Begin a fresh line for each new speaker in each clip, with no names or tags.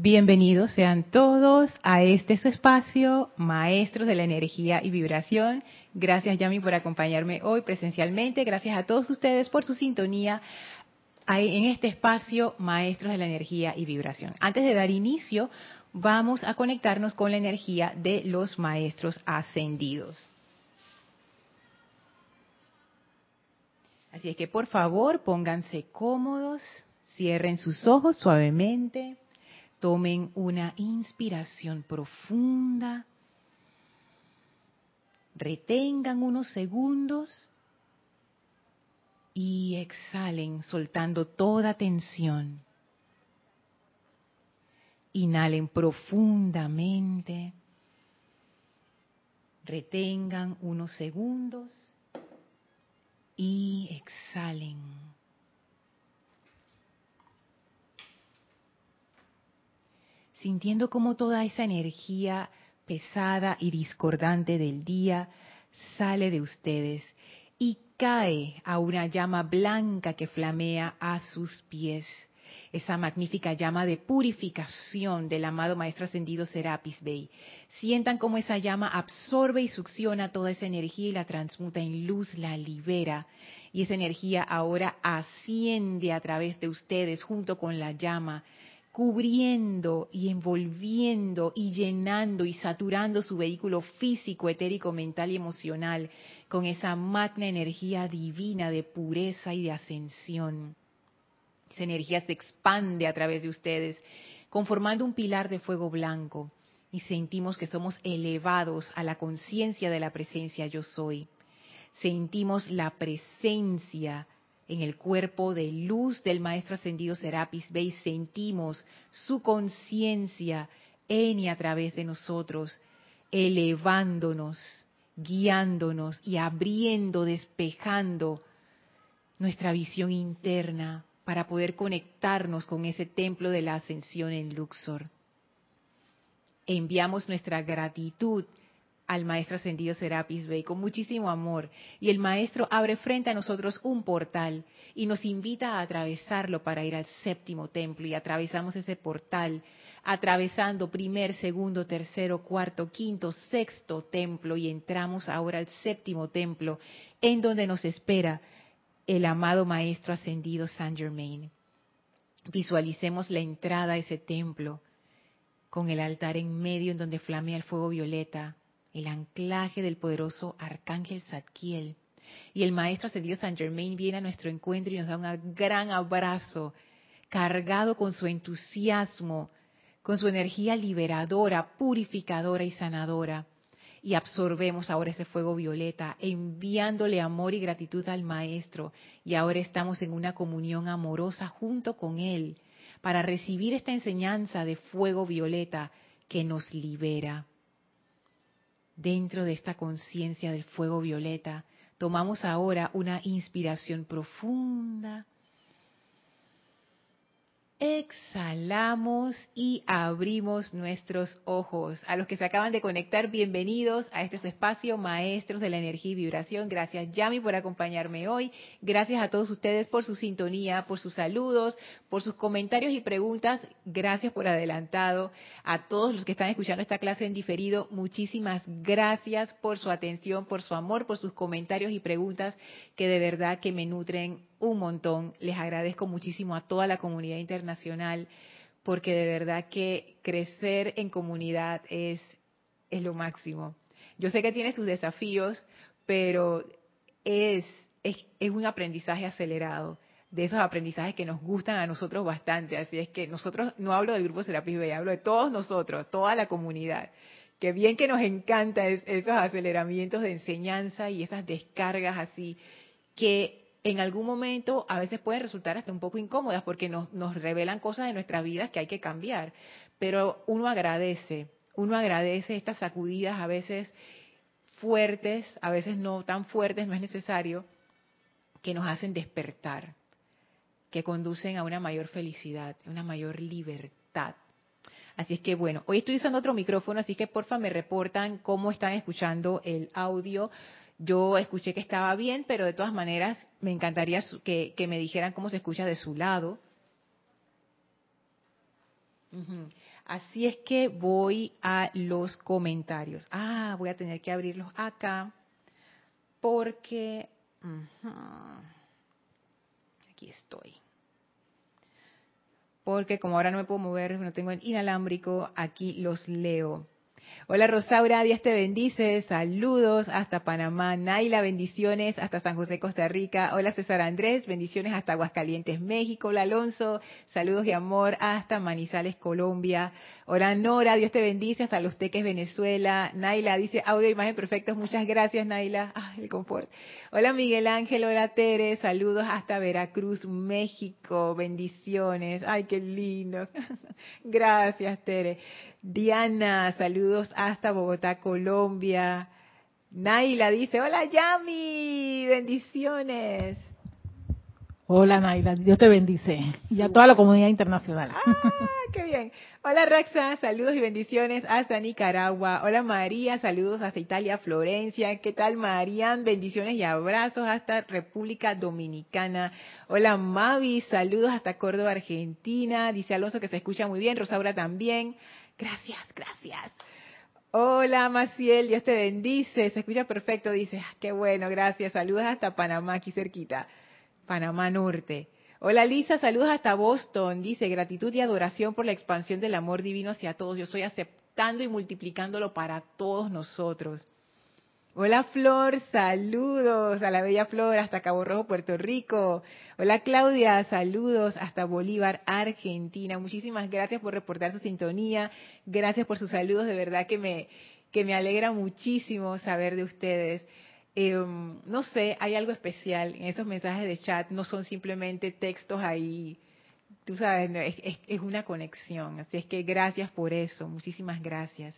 Bienvenidos sean todos a este espacio, Maestros de la Energía y Vibración. Gracias Yami por acompañarme hoy presencialmente. Gracias a todos ustedes por su sintonía en este espacio, Maestros de la Energía y Vibración. Antes de dar inicio, vamos a conectarnos con la energía de los Maestros Ascendidos. Así es que por favor pónganse cómodos, cierren sus ojos suavemente Tomen una inspiración profunda. Retengan unos segundos y exhalen soltando toda tensión. Inhalen profundamente. Retengan unos segundos y exhalen. Sintiendo cómo toda esa energía pesada y discordante del día sale de ustedes y cae a una llama blanca que flamea a sus pies. Esa magnífica llama de purificación del amado Maestro Ascendido Serapis Bey. Sientan cómo esa llama absorbe y succiona toda esa energía y la transmuta en luz, la libera. Y esa energía ahora asciende a través de ustedes junto con la llama cubriendo y envolviendo y llenando y saturando su vehículo físico, etérico, mental y emocional con esa magna energía divina de pureza y de ascensión. Esa energía se expande a través de ustedes, conformando un pilar de fuego blanco y sentimos que somos elevados a la conciencia de la presencia yo soy. Sentimos la presencia en el cuerpo de luz del Maestro Ascendido Serapis Bey sentimos su conciencia en y a través de nosotros, elevándonos, guiándonos y abriendo, despejando nuestra visión interna para poder conectarnos con ese templo de la ascensión en Luxor. Enviamos nuestra gratitud al maestro ascendido Serapis Bey con muchísimo amor. Y el maestro abre frente a nosotros un portal y nos invita a atravesarlo para ir al séptimo templo. Y atravesamos ese portal atravesando primer, segundo, tercero, cuarto, quinto, sexto templo y entramos ahora al séptimo templo en donde nos espera el amado maestro ascendido Saint Germain. Visualicemos la entrada a ese templo con el altar en medio en donde flamea el fuego violeta, el anclaje del poderoso arcángel Zadkiel. Y el maestro ascendido San Germain viene a nuestro encuentro y nos da un gran abrazo, cargado con su entusiasmo, con su energía liberadora, purificadora y sanadora. Y absorbemos ahora ese fuego violeta, enviándole amor y gratitud al Maestro. Y ahora estamos en una comunión amorosa junto con Él para recibir esta enseñanza de fuego violeta que nos libera dentro de esta conciencia del fuego violeta, tomamos ahora una inspiración profunda Exhalamos y abrimos nuestros ojos. A los que se acaban de conectar, bienvenidos a este espacio, maestros de la energía y vibración. Gracias, Yami, por acompañarme hoy. Gracias a todos ustedes por su sintonía, por sus saludos, por sus comentarios y preguntas. Gracias por adelantado. A todos los que están escuchando esta clase en diferido, muchísimas gracias por su atención, por su amor, por sus comentarios y preguntas que de verdad que me nutren un montón. Les agradezco muchísimo a toda la comunidad internacional porque de verdad que crecer en comunidad es, es lo máximo. Yo sé que tiene sus desafíos, pero es, es, un aprendizaje acelerado de esos aprendizajes que nos gustan a nosotros bastante. Así es que nosotros, no hablo del grupo Serapis B, hablo de todos nosotros, toda la comunidad. Que bien que nos encanta esos aceleramientos de enseñanza y esas descargas así, que en algún momento a veces pueden resultar hasta un poco incómodas porque nos, nos revelan cosas de nuestras vidas que hay que cambiar. Pero uno agradece, uno agradece estas sacudidas a veces fuertes, a veces no tan fuertes, no es necesario, que nos hacen despertar, que conducen a una mayor felicidad, una mayor libertad. Así es que bueno, hoy estoy usando otro micrófono, así que porfa me reportan cómo están escuchando el audio. Yo escuché que estaba bien, pero de todas maneras me encantaría que, me dijeran cómo se escucha de su lado. Así es que voy a los comentarios. Ah, voy a tener que abrirlos acá porque... Aquí estoy. Porque como ahora no me puedo mover, no tengo el inalámbrico, aquí los leo. Hola Rosaura, Dios te bendice. Saludos hasta Panamá. Naila, bendiciones hasta San José, Costa Rica. Hola César Andrés, bendiciones hasta Aguascalientes, México. Hola Alonso, saludos y amor hasta Manizales, Colombia. Hola Nora, Dios te bendice hasta Los Teques, Venezuela. Naila dice audio, imagen perfectos. Muchas gracias Naila. Ah, el confort. Hola Miguel Ángel, hola Tere, saludos hasta Veracruz, México. Bendiciones. Ay, qué lindo. gracias Tere. Diana, saludos hasta Bogotá, Colombia. Naila dice, hola Yami, bendiciones.
Hola Naila, Dios te bendice. Y a toda la comunidad internacional.
Ah, qué bien. Hola Rexa, saludos y bendiciones hasta Nicaragua. Hola María, saludos hasta Italia, Florencia. ¿Qué tal Marian? Bendiciones y abrazos hasta República Dominicana. Hola Mavi, saludos hasta Córdoba, Argentina. Dice Alonso que se escucha muy bien, Rosaura también. Gracias, gracias. Hola Maciel, Dios te bendice. Se escucha perfecto, dice. Ah, qué bueno, gracias. Saludos hasta Panamá, aquí cerquita. Panamá Norte. Hola Lisa, saludos hasta Boston. Dice, gratitud y adoración por la expansión del amor divino hacia todos. Yo estoy aceptando y multiplicándolo para todos nosotros. Hola Flor, saludos a la bella Flor hasta Cabo Rojo, Puerto Rico. Hola Claudia, saludos hasta Bolívar, Argentina. Muchísimas gracias por reportar su sintonía, gracias por sus saludos, de verdad que me, que me alegra muchísimo saber de ustedes. Em, no sé, hay algo especial en esos mensajes de chat, no son simplemente textos ahí, tú sabes, es, es una conexión. Así es que gracias por eso, muchísimas gracias.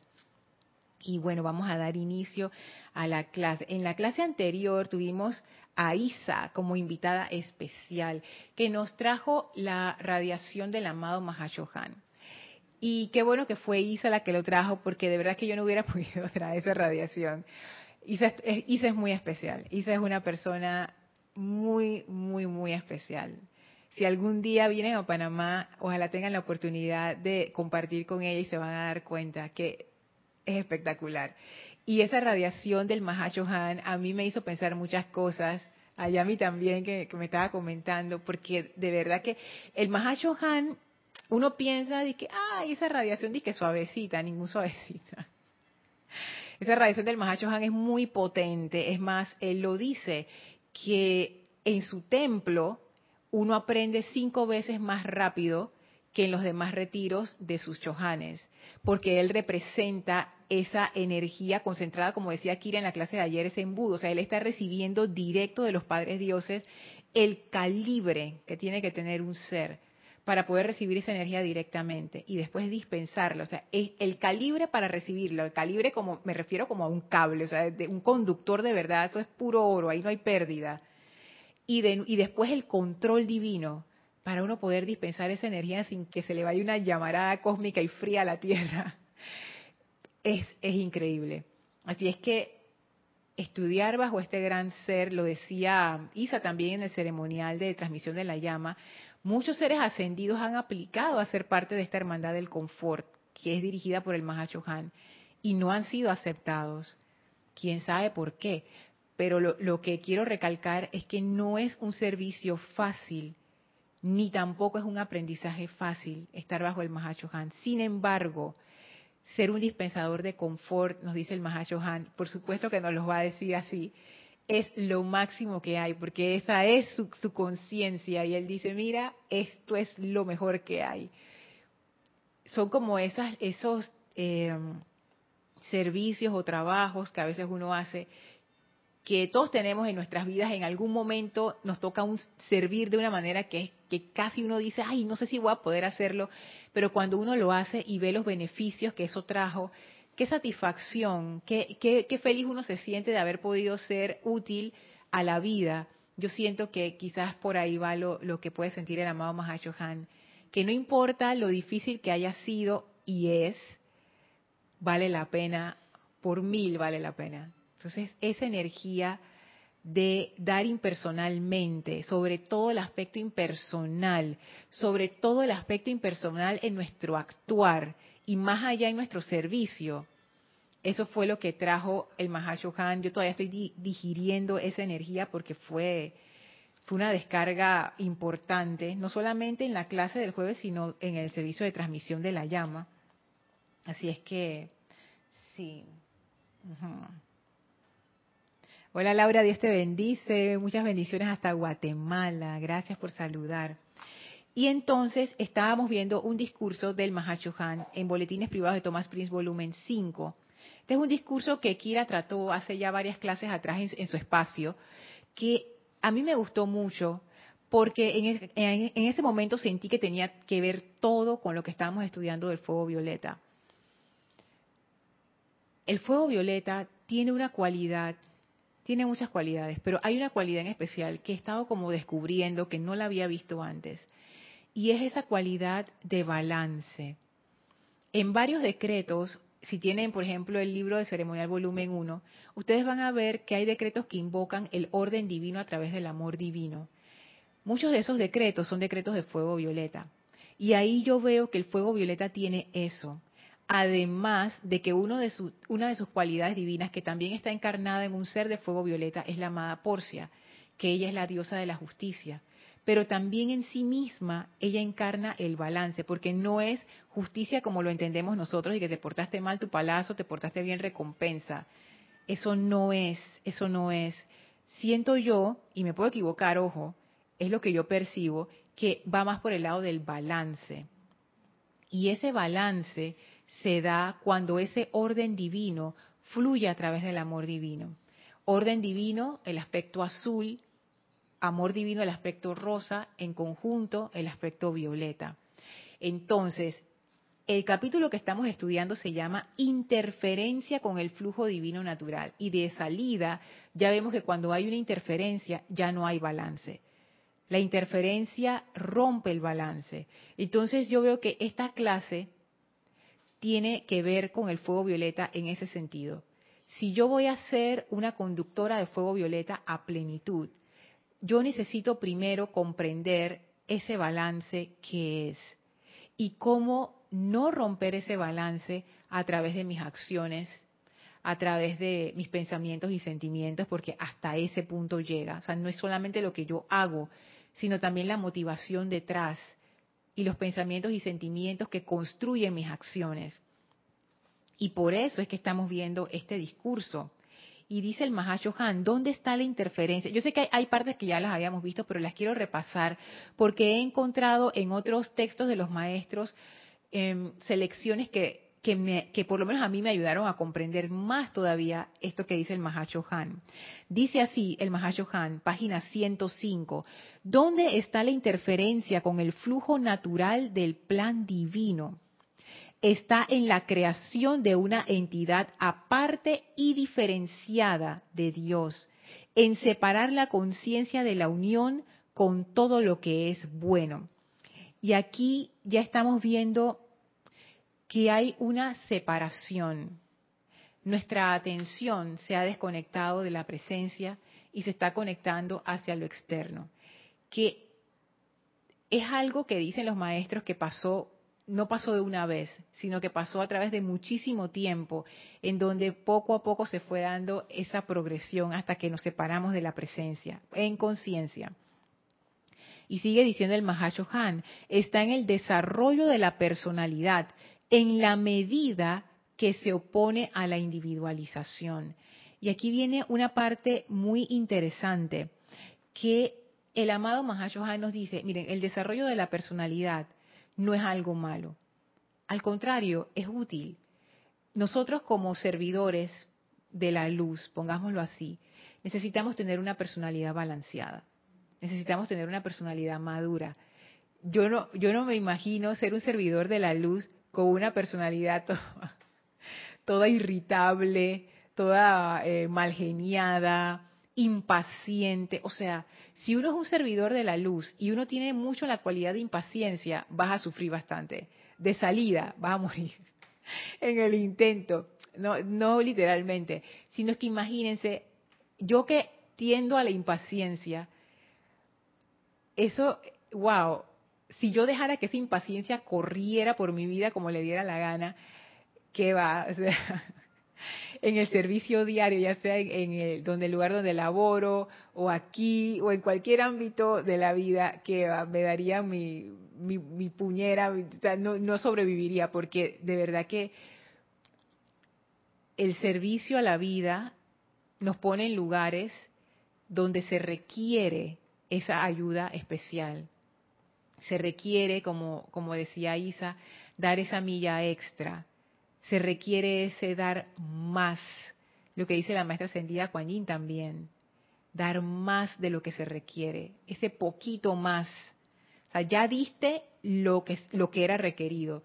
Y bueno, vamos a dar inicio a la clase. En la clase anterior tuvimos a Isa como invitada especial, que nos trajo la radiación del amado Mahashohan. Y qué bueno que fue Isa la que lo trajo, porque de verdad que yo no hubiera podido traer esa radiación. Isa Isa es muy especial. Isa es una persona muy, muy, muy especial. Si algún día vienen a Panamá, ojalá tengan la oportunidad de compartir con ella y se van a dar cuenta que es espectacular. Y esa radiación del Mahashohan a mí me hizo pensar muchas cosas, a Yami también que, me estaba comentando, porque de verdad que el Mahashohan, uno piensa de que, ah, esa radiación dice que suavecita, ningún suavecita. Esa radiación del Mahashohan es muy potente, es más, él lo dice, que en su templo uno aprende cinco veces más rápido en los demás retiros de sus chohanes, porque él representa esa energía concentrada, como decía Kira en la clase de ayer, ese embudo, o sea, él está recibiendo directo de los padres dioses el calibre que tiene que tener un ser para poder recibir esa energía directamente y después dispensarlo, o sea, el calibre para recibirlo, el calibre como me refiero como a un cable, o sea, de un conductor de verdad, eso es puro oro, ahí no hay pérdida. Y después el control divino, para uno poder dispensar esa energía sin que se le vaya una llamarada cósmica y fría a la Tierra. Es, es increíble. Así es que estudiar bajo este gran ser, lo decía Isa también en el ceremonial de transmisión de la llama, muchos seres ascendidos han aplicado a ser parte de esta hermandad del confort, que es dirigida por el Mahachohan, y no han sido aceptados. Quién sabe por qué. Pero lo, lo que quiero recalcar es que no es un servicio fácil ni tampoco es un aprendizaje fácil estar bajo el Mahachohan. Sin embargo, ser un dispensador de confort, nos dice el Mahachohan, por supuesto que nos lo va a decir así, es lo máximo que hay, porque esa es su, conciencia. Y él dice, mira, esto es lo mejor que hay. Son como esas, esos eh, servicios o trabajos que a veces uno hace que todos tenemos en nuestras vidas, en algún momento nos toca un servir de una manera que, que casi uno dice, ay, no sé si voy a poder hacerlo, pero cuando uno lo hace y ve los beneficios que eso trajo, qué satisfacción, qué, qué, feliz uno se siente de haber podido ser útil a la vida. Yo siento que quizás por ahí va lo, lo que puede sentir el amado Mahashohan, que no importa lo difícil que haya sido y es, vale la pena, por mil vale la pena entonces, esa energía de dar impersonalmente, sobre todo el aspecto impersonal, sobre todo el aspecto impersonal en nuestro actuar y más allá en nuestro servicio. Eso fue lo que trajo el Mahashohan. Yo todavía estoy digiriendo esa energía porque fue, fue una descarga importante, no solamente en la clase del jueves, sino en el servicio de transmisión de la llama. Así es que, sí. Hola Laura, Dios te bendice. Muchas bendiciones hasta Guatemala. Gracias por saludar. Y entonces estábamos viendo un discurso del Mahachohan en Boletines Privados de Thomas Prince, volumen 5. Este es un discurso que Kira trató hace ya varias clases atrás en, su espacio, que a mí me gustó mucho porque en, en ese momento sentí que tenía que ver todo con lo que estábamos estudiando del fuego violeta. El fuego violeta tiene una cualidad tiene muchas cualidades, pero hay una cualidad en especial que he estado como descubriendo que no la había visto antes, y es esa cualidad de balance. En varios decretos, si tienen, por ejemplo, el libro de ceremonial volumen 1, ustedes van a ver que hay decretos que invocan el orden divino a través del amor divino. Muchos de esos decretos son decretos de fuego violeta. Y ahí yo veo que el fuego violeta tiene eso además de que una de sus cualidades divinas, que también está encarnada en un ser de fuego violeta, es la amada Porcia, que ella es la diosa de la justicia. Pero también en sí misma ella encarna el balance, porque no es justicia como lo entendemos nosotros y que te portaste mal tu palazo, te portaste bien recompensa. Eso no es, eso no es. Siento yo, y me puedo equivocar, ojo, es lo que yo percibo, que va más por el lado del balance. Y ese balance se da cuando ese orden divino fluye a través del amor divino. Orden divino, el aspecto azul, amor divino, el aspecto rosa, en conjunto, el aspecto violeta. Entonces, el capítulo que estamos estudiando se llama Interferencia con el flujo divino natural. Y de salida ya vemos que cuando hay una interferencia ya no hay balance. La interferencia rompe el balance. Entonces yo veo que esta clase tiene que ver con el fuego violeta en ese sentido. Si yo voy a ser una conductora de fuego violeta a plenitud, yo necesito primero comprender ese balance que es y cómo no romper ese balance a través de mis acciones, a través de mis pensamientos y sentimientos, porque hasta ese punto llega. O sea, no es solamente lo que yo hago, sino también la motivación detrás y los pensamientos y sentimientos que construyen mis acciones. Y por eso es que estamos viendo este discurso. Y dice el Mahashohan, ¿dónde está la interferencia? Yo sé que hay, partes que ya las habíamos visto, pero las quiero repasar porque he encontrado en otros textos de los maestros em, selecciones que que, por lo menos a mí me ayudaron a comprender más todavía esto que dice el Han. Dice así el Han, página 105, ¿dónde está la interferencia con el flujo natural del plan divino? Está en la creación de una entidad aparte y diferenciada de Dios, en separar la conciencia de la unión con todo lo que es bueno. Y aquí ya estamos viendo que hay una separación. Nuestra atención se ha desconectado de la presencia y se está conectando hacia lo externo. Que es algo que dicen los maestros que pasó, no pasó de una vez, sino que pasó a través de muchísimo tiempo, en donde poco a poco se fue dando esa progresión hasta que nos separamos de la presencia, en conciencia. Y sigue diciendo el Mahashohan, está en el desarrollo de la personalidad, en la medida que se opone a la individualización. Y aquí viene una parte muy interesante que el amado Mahashohan nos dice, miren, el desarrollo de la personalidad no es algo malo. Al contrario, es útil. Nosotros como servidores de la luz, pongámoslo así, necesitamos tener una personalidad balanceada. Necesitamos tener una personalidad madura. Yo no, yo no me imagino ser un servidor de la luz con una personalidad toda, irritable, toda eh, malgeniada, impaciente. O sea, si uno es un servidor de la luz y uno tiene mucho la cualidad de impaciencia, vas a sufrir bastante. De salida, vas a morir en el intento. No, no literalmente, sino es que imagínense, yo que resistiendo a la impaciencia. Eso, wow, si yo dejara que esa impaciencia corriera por mi vida como le diera la gana, ¿qué va? O sea, en el servicio diario, ya sea en, el, donde el lugar donde laboro, o aquí, o en cualquier ámbito de la vida, que va, me daría mi, mi, puñera, no, no sobreviviría, porque de verdad que el servicio a la vida nos pone en lugares donde se requiere esa ayuda especial. Se requiere, como, como decía Isa, dar esa milla extra. Se requiere ese dar más. Lo que dice la maestra ascendida Kuan también. Dar más de lo que se requiere. Ese poquito más. O sea, ya diste lo que, lo que era requerido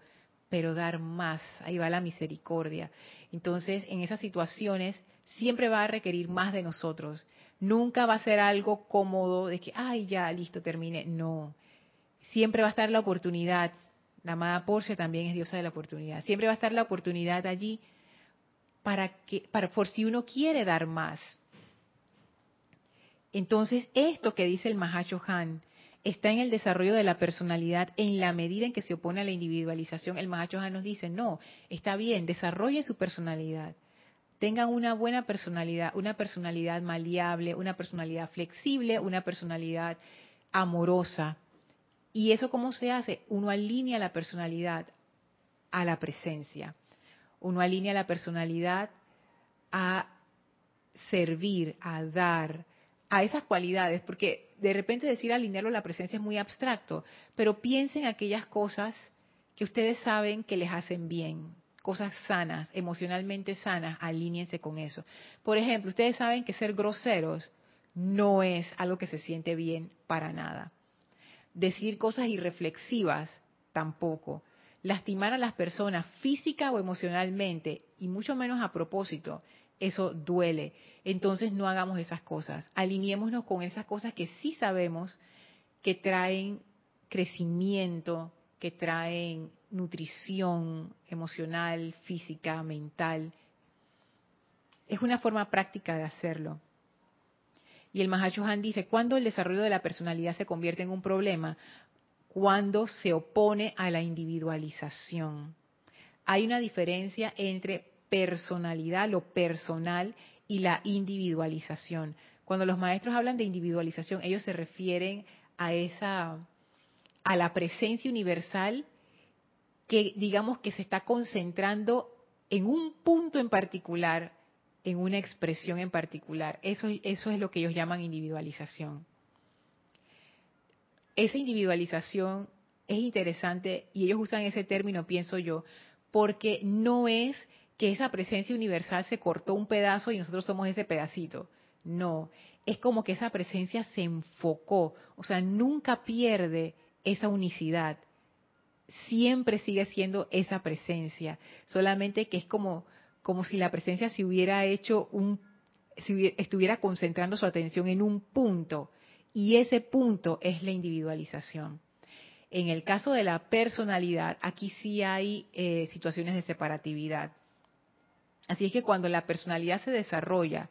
pero dar más, ahí va la misericordia. Entonces, en esas situaciones siempre va a requerir más de nosotros. Nunca va a ser algo cómodo de que, ay, ya, listo, termine. No. Siempre va a estar la oportunidad. La amada Porcia también es diosa de la oportunidad. Siempre va a estar la oportunidad allí para que, para, por si uno quiere dar más. Entonces, esto que dice el Han, está en el desarrollo de la personalidad en la medida en que se opone a la individualización. El Mahacho nos dice, no, está bien, desarrollen su personalidad. Tengan una buena personalidad, una personalidad maleable, una personalidad flexible, una personalidad amorosa. ¿Y eso cómo se hace? Uno alinea la personalidad a la presencia. Uno alinea la personalidad a servir, a dar, a esas cualidades, porque de repente decir alinearlo a la presencia es muy abstracto, pero piensen aquellas cosas que ustedes saben que les hacen bien, cosas sanas, emocionalmente sanas, alíñense con eso. Por ejemplo, ustedes saben que ser groseros no es algo que se siente bien para nada. Decir cosas irreflexivas tampoco. Lastimar a las personas física o emocionalmente, y mucho menos a propósito, eso duele. Entonces no hagamos esas cosas. Alineémonos con esas cosas que sí sabemos que traen crecimiento, que traen nutrición emocional, física, mental. Es una forma práctica de hacerlo. Y el Mahacho Han dice, ¿cuándo el desarrollo de la personalidad se convierte en un problema? Cuando se opone a la individualización. Hay una diferencia entre personalidad, lo personal y la individualización. Cuando los maestros hablan de individualización, ellos se refieren a esa a la presencia universal que digamos que se está concentrando en un punto en particular, en una expresión en particular. Eso, eso es lo que ellos llaman individualización. Esa individualización es interesante y ellos usan ese término, pienso yo, porque no es que esa presencia universal se cortó un pedazo y nosotros somos ese pedacito. No, es como que esa presencia se enfocó, o sea, nunca pierde esa unicidad. Siempre sigue siendo esa presencia, solamente que es como como si la presencia se hubiera hecho un si estuviera concentrando su atención en un punto y ese punto es la individualización. En el caso de la personalidad, aquí sí hay eh, situaciones de separatividad. Así es que cuando la personalidad se desarrolla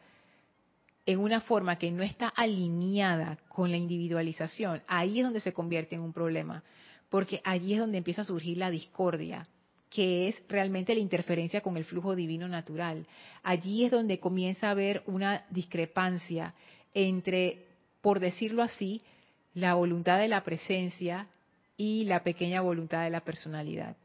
en una forma que no está alineada con la individualización, ahí es donde se convierte en un problema, porque allí es donde empieza a surgir la discordia, que es realmente la interferencia con el flujo divino natural. Allí es donde comienza a haber una discrepancia entre, por decirlo así, la voluntad de la presencia y la pequeña voluntad de la personalidad.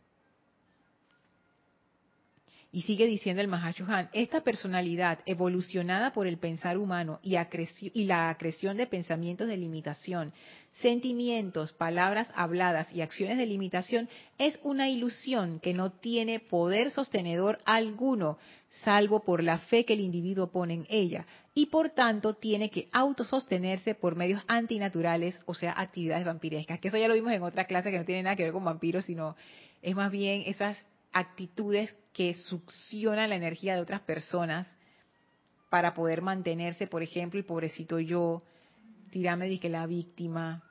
Y sigue diciendo el Mahashohan, esta personalidad evolucionada por el pensar humano y, y, la acreción de pensamientos de limitación, sentimientos, palabras habladas y acciones de limitación es una ilusión que no tiene poder sostenedor alguno, salvo por la fe que el individuo pone en ella, y por tanto tiene que autosostenerse por medios antinaturales, o sea, actividades vampirescas, que eso ya lo vimos en otra clase que no tiene nada que ver con vampiros, sino es más bien esas actitudes que succionan la energía de otras personas para poder mantenerse, por ejemplo, y pobrecito yo, tirarme de la víctima,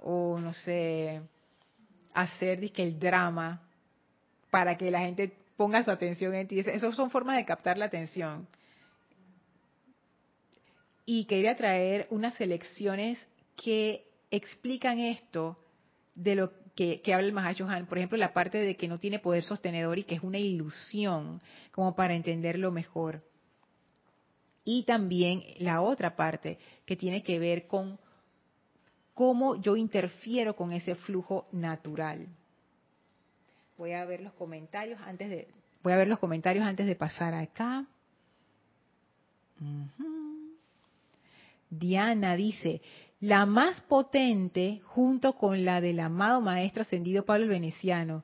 o no sé, hacer de el drama para que la gente ponga su atención en ti. Esas son formas de captar la atención. y quería traer unas selecciones que explican esto de lo que, habla el Mahashohan. Por ejemplo, la parte de que no tiene poder sostenedor y que es una ilusión, como para entenderlo mejor. Y también la otra parte que tiene que ver con cómo yo interfiero con ese flujo natural. Voy a ver los comentarios antes de voy a ver los comentarios antes de pasar acá. Diana dice, la más potente junto con la del amado maestro ascendido Pablo el Veneciano.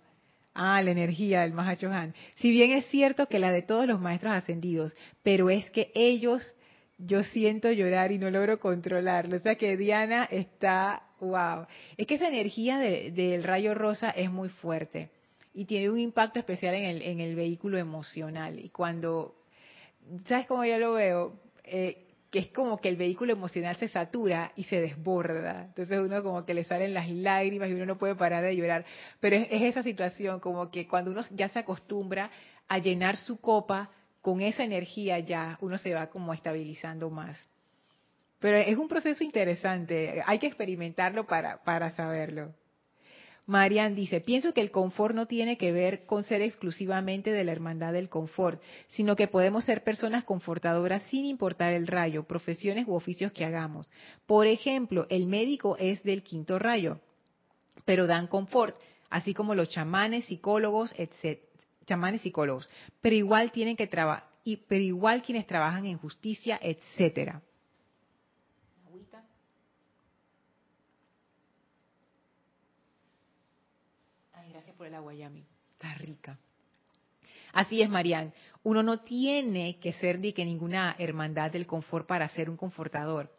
Ah, la energía del Mahachohan. Si bien es cierto que la de todos los maestros ascendidos, pero es que ellos yo siento llorar y no logro controlarlo. O sea que Diana está, wow. Es que esa energía del rayo rosa es muy fuerte y tiene un impacto especial en el, en el vehículo emocional. Y cuando, ¿sabes cómo yo lo veo? Eh, que es como que el vehículo emocional se satura y se desborda. Entonces uno como que le salen las lágrimas y uno no puede parar de llorar. Pero es, es esa situación como que cuando uno ya se acostumbra a llenar su copa con esa energía ya uno se va como estabilizando más. Pero es un proceso interesante, hay que experimentarlo para, para saberlo. Marian dice, pienso que el confort no tiene que ver con ser exclusivamente de la hermandad del confort, sino que podemos ser personas confortadoras sin importar el rayo, profesiones u oficios que hagamos. Por ejemplo, el médico es del quinto rayo, pero dan confort, así como los chamanes, psicólogos, etc chamanes psicólogos, pero igual tienen que trabajar, pero igual quienes trabajan en justicia, etcétera. Ay, gracias por el agua, Yami. Está rica. Así es, Marian. Uno no tiene que ser ni que ninguna hermandad del confort para ser un confortador.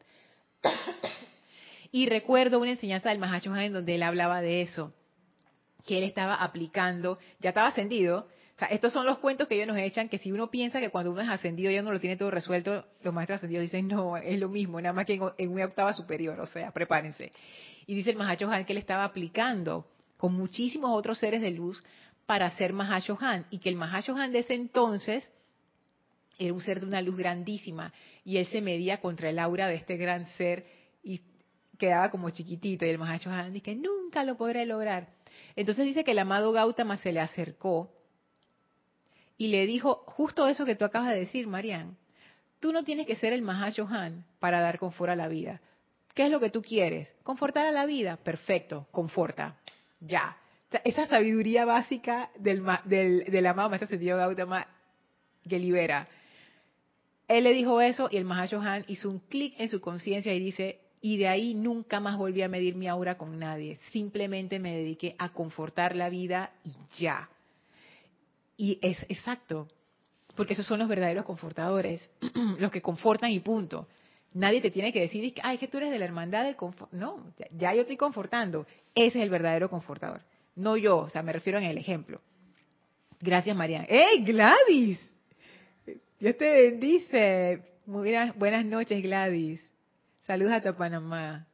y recuerdo una enseñanza del Mahacho en donde él hablaba de eso, que él estaba aplicando, ya estaba ascendido, estos son los cuentos que ellos nos echan, que si uno piensa que cuando uno es ascendido ya no lo tiene todo resuelto, los maestros ascendidos dicen, no, es lo mismo, nada más que en, una octava superior, o sea, prepárense. Y dice el Mahacho que él estaba aplicando con muchísimos otros seres de luz para ser Mahacho Han, y que el Mahacho Han de ese entonces era un ser de una luz grandísima, y él se medía contra el aura de este gran ser y quedaba como chiquitito, y el Mahacho Han dice que nunca lo podré lograr. Entonces dice que el amado Gautama se le acercó y le dijo justo eso que tú acabas de decir, Marian. Tú no tienes que ser el Han para dar confort a la vida. ¿Qué es lo que tú quieres? ¿Confortar a la vida? Perfecto, conforta. Ya. esa sabiduría básica del, del, del amado Maestro Sentido Gautama que libera. Él le dijo eso y el Han hizo un clic en su conciencia y dice, y de ahí nunca más volví a medir mi aura con nadie. Simplemente me dediqué a confortar la vida y ya. Y es exacto, porque esos son los verdaderos confortadores, los que confortan y punto. Nadie te tiene que decir, ay, que tú eres de la hermandad del confort. No, ya yo estoy confortando. Ese es el verdadero confortador. No yo, o sea, me refiero en el ejemplo. Gracias, María. ¡Hey, Gladys! Dios te bendice. Muy buenas noches, Gladys. Saludos hasta Panamá.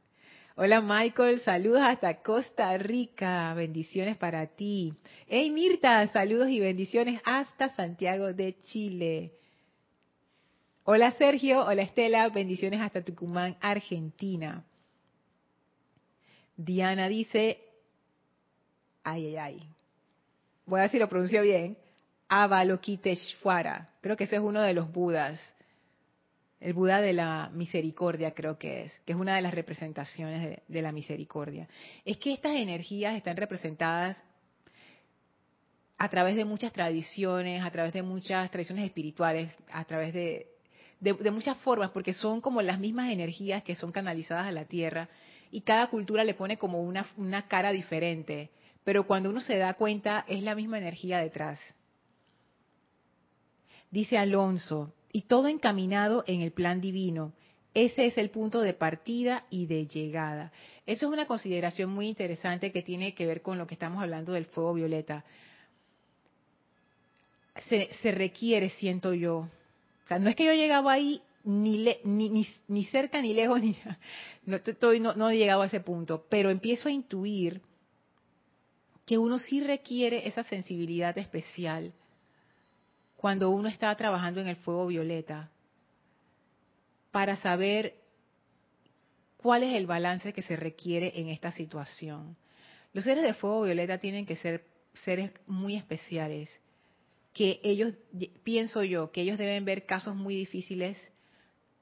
Hola Michael, saludos hasta Costa Rica, bendiciones para ti. Hey Mirta, saludos y bendiciones hasta Santiago de Chile. Hola Sergio, hola Estela, bendiciones hasta Tucumán, Argentina. Diana dice, ay, ay, ay, voy a ver si lo pronuncio bien, Avalokiteshvara, creo que ese es uno de los Budas. El Buda de la misericordia creo que es, que es una de las representaciones de, la misericordia. Es que estas energías están representadas a través de muchas tradiciones, a través de muchas tradiciones espirituales, a través de, de, muchas formas, porque son como las mismas energías que son canalizadas a la Tierra y cada cultura le pone como una, una cara diferente, pero cuando uno se da cuenta es la misma energía detrás. Dice Alonso, y todo encaminado en el plan divino. Ese es el punto de partida y de llegada. Eso es una consideración muy interesante que tiene que ver con lo que estamos hablando del fuego violeta. Se, requiere, siento yo. O sea, no es que yo he llegado ahí ni, ni, ni, cerca ni lejos, ni, no, estoy, no, no he llegado a ese punto, pero empiezo a intuir que uno sí requiere esa sensibilidad especial cuando uno está trabajando en el fuego violeta para saber cuál es el balance que se requiere en esta situación. Los seres de fuego violeta tienen que ser seres muy especiales, que ellos, pienso yo, que ellos deben ver casos muy difíciles,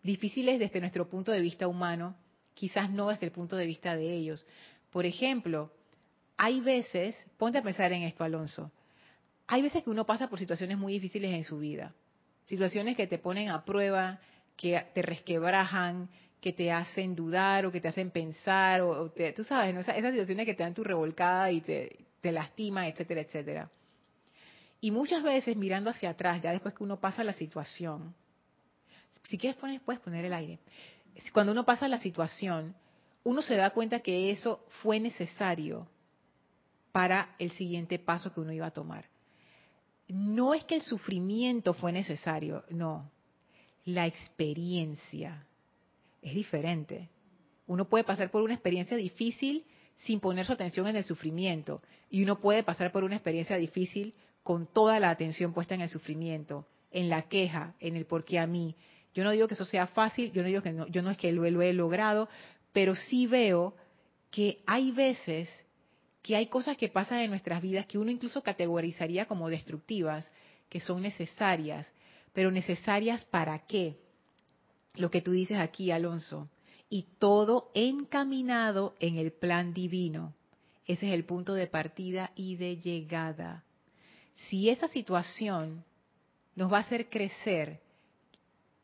difíciles desde nuestro punto de vista humano, quizás no desde el punto de vista de ellos. Por ejemplo, hay veces, ponte a pensar en esto, Alonso, hay veces que uno pasa por situaciones muy difíciles en su vida, situaciones que te ponen a prueba, que te resquebrajan, que te hacen dudar o que te hacen pensar, o, tú sabes, esas, situaciones que te dan tu revolcada y te, te lastima, etcétera, etcétera. Y muchas veces mirando hacia atrás, ya después que uno pasa la situación, si quieres poner, puedes poner el aire. Cuando uno pasa la situación, uno se da cuenta que eso fue necesario para el siguiente paso que uno iba a tomar. No es que el sufrimiento fue necesario, no. La experiencia es diferente. Uno puede pasar por una experiencia difícil sin poner su atención en el sufrimiento y uno puede pasar por una experiencia difícil con toda la atención puesta en el sufrimiento, en la queja, en el por qué a mí. Yo no digo que eso sea fácil, yo no digo que no, yo no es que lo, lo he logrado, pero sí veo que hay veces que hay cosas que pasan en nuestras vidas que uno incluso categorizaría como destructivas, que son necesarias, pero necesarias para qué? lo que tú dices aquí, Alonso, y todo encaminado en el plan divino. Ese es el punto de partida y de llegada. Si esa situación nos va a hacer crecer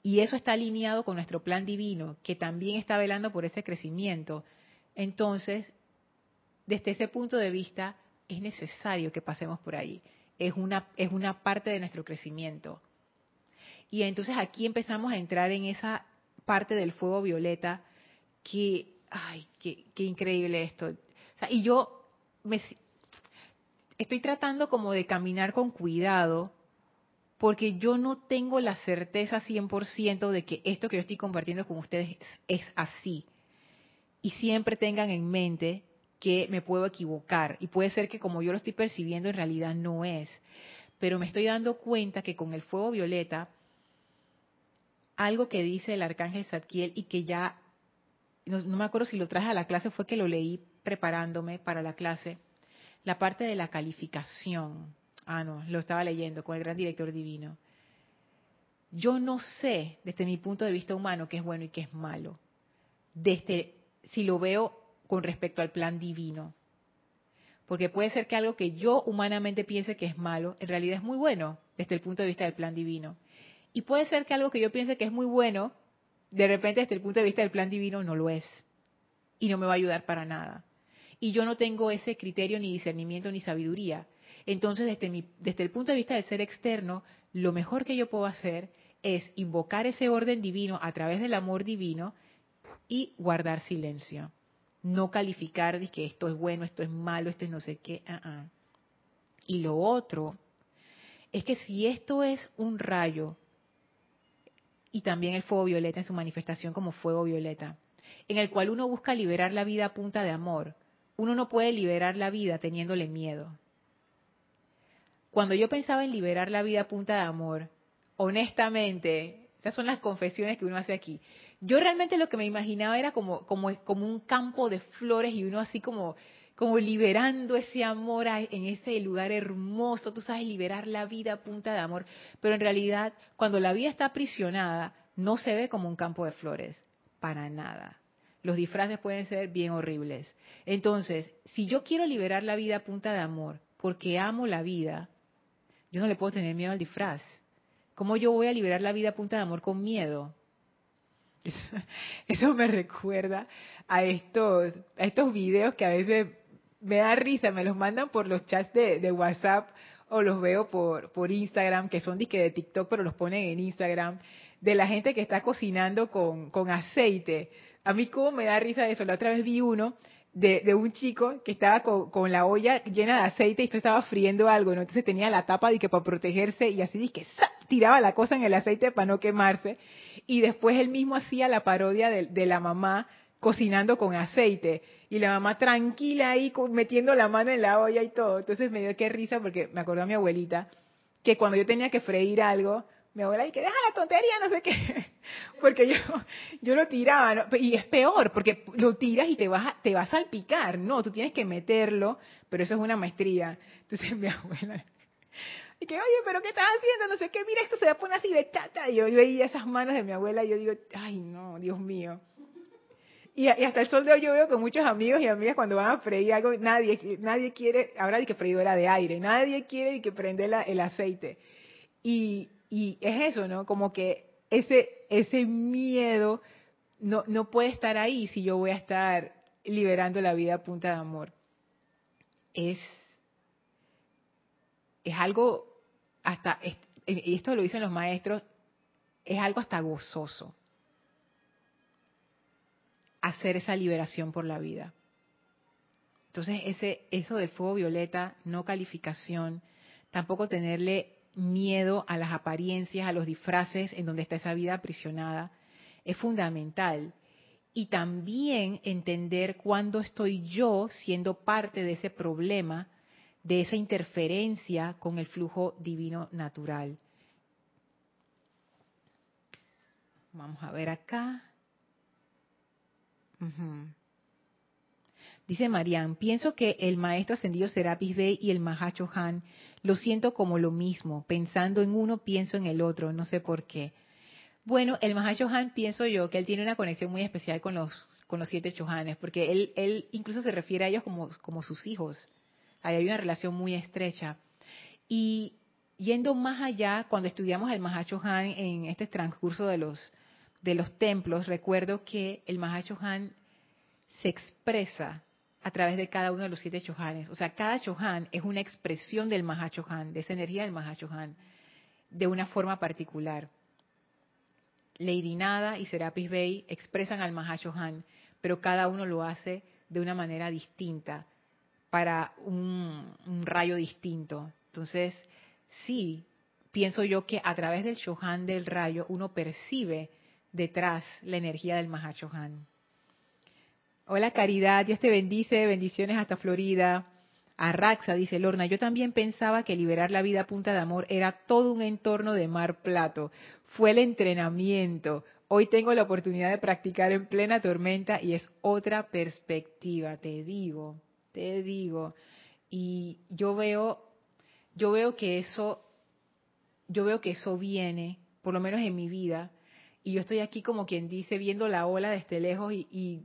y eso está alineado con nuestro plan divino, que también está velando por ese crecimiento, entonces, desde ese punto de vista, es necesario que pasemos por ahí. Es una, es una parte de nuestro crecimiento. Y entonces aquí empezamos a entrar en esa parte del fuego violeta que, ay, qué, increíble esto. y yo me, estoy tratando como de caminar con cuidado porque yo no tengo la certeza 100% de que esto que yo estoy compartiendo con ustedes es, así. Y siempre tengan en mente que me puedo equivocar y puede ser que como yo lo estoy percibiendo en realidad no es. Pero me estoy dando cuenta que con el fuego violeta algo que dice el arcángel Zadkiel y que ya, no, me acuerdo si lo traje a la clase, fue que lo leí preparándome para la clase, la parte de la calificación. Ah, no, lo estaba leyendo con el gran director divino. Yo no sé, desde mi punto de vista humano, qué es bueno y qué es malo. Desde, si lo veo con respecto al plan divino. Porque puede ser que algo que yo humanamente piense que es malo, en realidad es muy bueno desde el punto de vista del plan divino. Y puede ser que algo que yo piense que es muy bueno, de repente desde el punto de vista del plan divino no lo es. Y no me va a ayudar para nada. Y yo no tengo ese criterio ni discernimiento ni sabiduría. Entonces, desde, mi, desde el punto de vista del ser externo, lo mejor que yo puedo hacer es invocar ese orden divino a través del amor divino y guardar silencio. No calificar de que esto es bueno, esto es malo, esto es no sé qué. Ah, ah. Y lo otro es que si esto es un rayo y también el fuego violeta en su manifestación como fuego violeta, en el cual uno busca liberar la vida a punta de amor. Uno no puede liberar la vida teniéndole miedo. Cuando yo pensaba en liberar la vida a punta de amor, honestamente, esas son las confesiones que uno hace aquí. Yo realmente lo que me imaginaba era como, como, un campo de flores y uno así como como liberando ese amor en ese lugar hermoso, tú sabes, liberar la vida a punta de amor, pero en realidad cuando la vida está aprisionada, no se ve como un campo de flores, para nada. Los disfraces pueden ser bien horribles. Entonces, si yo quiero liberar la vida a punta de amor, porque amo la vida, yo no le puedo tener miedo al disfraz. ¿Cómo yo voy a liberar la vida a punta de amor con miedo? Eso me recuerda a estos, a estos videos que a veces me da risa, me los mandan por los chats de, WhatsApp o los veo por, por Instagram, que son disque de TikTok, pero los ponen en Instagram, de la gente que está cocinando con, con aceite. A mí cómo me da risa eso. La otra vez vi uno de, un chico que estaba con, la olla llena de aceite y esto estaba friendo algo, ¿no? Entonces tenía la tapa de que para protegerse y así que tiraba la cosa en el aceite para no quemarse. Y después él mismo hacía la parodia de, de la mamá cocinando con aceite y la mamá tranquila ahí metiendo la mano en la olla y todo. Entonces me dio que risa porque me acordó a mi abuelita que cuando yo tenía que freír algo, Mi abuela dice, deja la tontería, no sé qué. Porque yo, yo lo tiraba, y es peor, porque lo tiras y te vas, a, te vas a salpicar. No, tú tienes que meterlo, pero eso es una maestría. Entonces mi abuela, y que, oye, pero ¿qué estás haciendo? No sé qué, mira, esto se va a poner así de chata. Y yo, veía esas manos de mi abuela y yo digo, ay, no, Dios mío. Y, hasta el sol de hoy yo veo que muchos amigos y amigas cuando van a freír algo, nadie, nadie quiere, ahora de que freidora de aire, nadie quiere que prende el aceite. Y, y es eso, ¿no? Como que ese, ese miedo no, no puede estar ahí si yo voy a estar liberando la vida a punta de amor. Es, es algo hasta, y esto lo dicen los maestros, es algo hasta gozoso hacer esa liberación por la vida. Entonces, ese, eso del fuego violeta, no calificación, tampoco tenerle miedo a las apariencias, a los disfraces en donde está esa vida aprisionada, es fundamental. Y también entender cuándo estoy yo siendo parte de ese problema de esa interferencia con el flujo divino natural. Vamos a ver acá. Dice Marian, pienso que el maestro ascendido Serapis Bey y el Mahacho Han lo siento como lo mismo. Pensando en uno, pienso en el otro. No sé por qué. Bueno, el Mahacho Han pienso yo que él tiene una conexión muy especial con los, con los siete Chohanes, porque él, él incluso se refiere a ellos como, como sus hijos. Ahí hay una relación muy estrecha. Y yendo más allá, cuando estudiamos el Mahacho Han en este transcurso de los, de los templos, recuerdo que el Mahacho Han se expresa a través de cada uno de los siete chohanes. O sea, cada chohan es una expresión del Mahachohan, de esa energía del Mahachohan, de una forma particular. Lady Nada y Serapis Bey expresan al Mahachohan, pero cada uno lo hace de una manera distinta para un, rayo distinto. Entonces, sí, pienso yo que a través del Shohan del rayo uno percibe detrás la energía del Mahachohan. Hola Caridad, Dios te bendice, bendiciones hasta Florida. Arraxa dice Lorna, yo también pensaba que liberar la vida a punta de amor era todo un entorno de mar plato. Fue el entrenamiento. Hoy tengo la oportunidad de practicar en plena tormenta y es otra perspectiva, te digo te digo. Y yo veo, yo veo que eso, yo veo que eso viene, por lo menos en mi vida, y yo estoy aquí como quien dice, viendo la ola desde lejos y, y,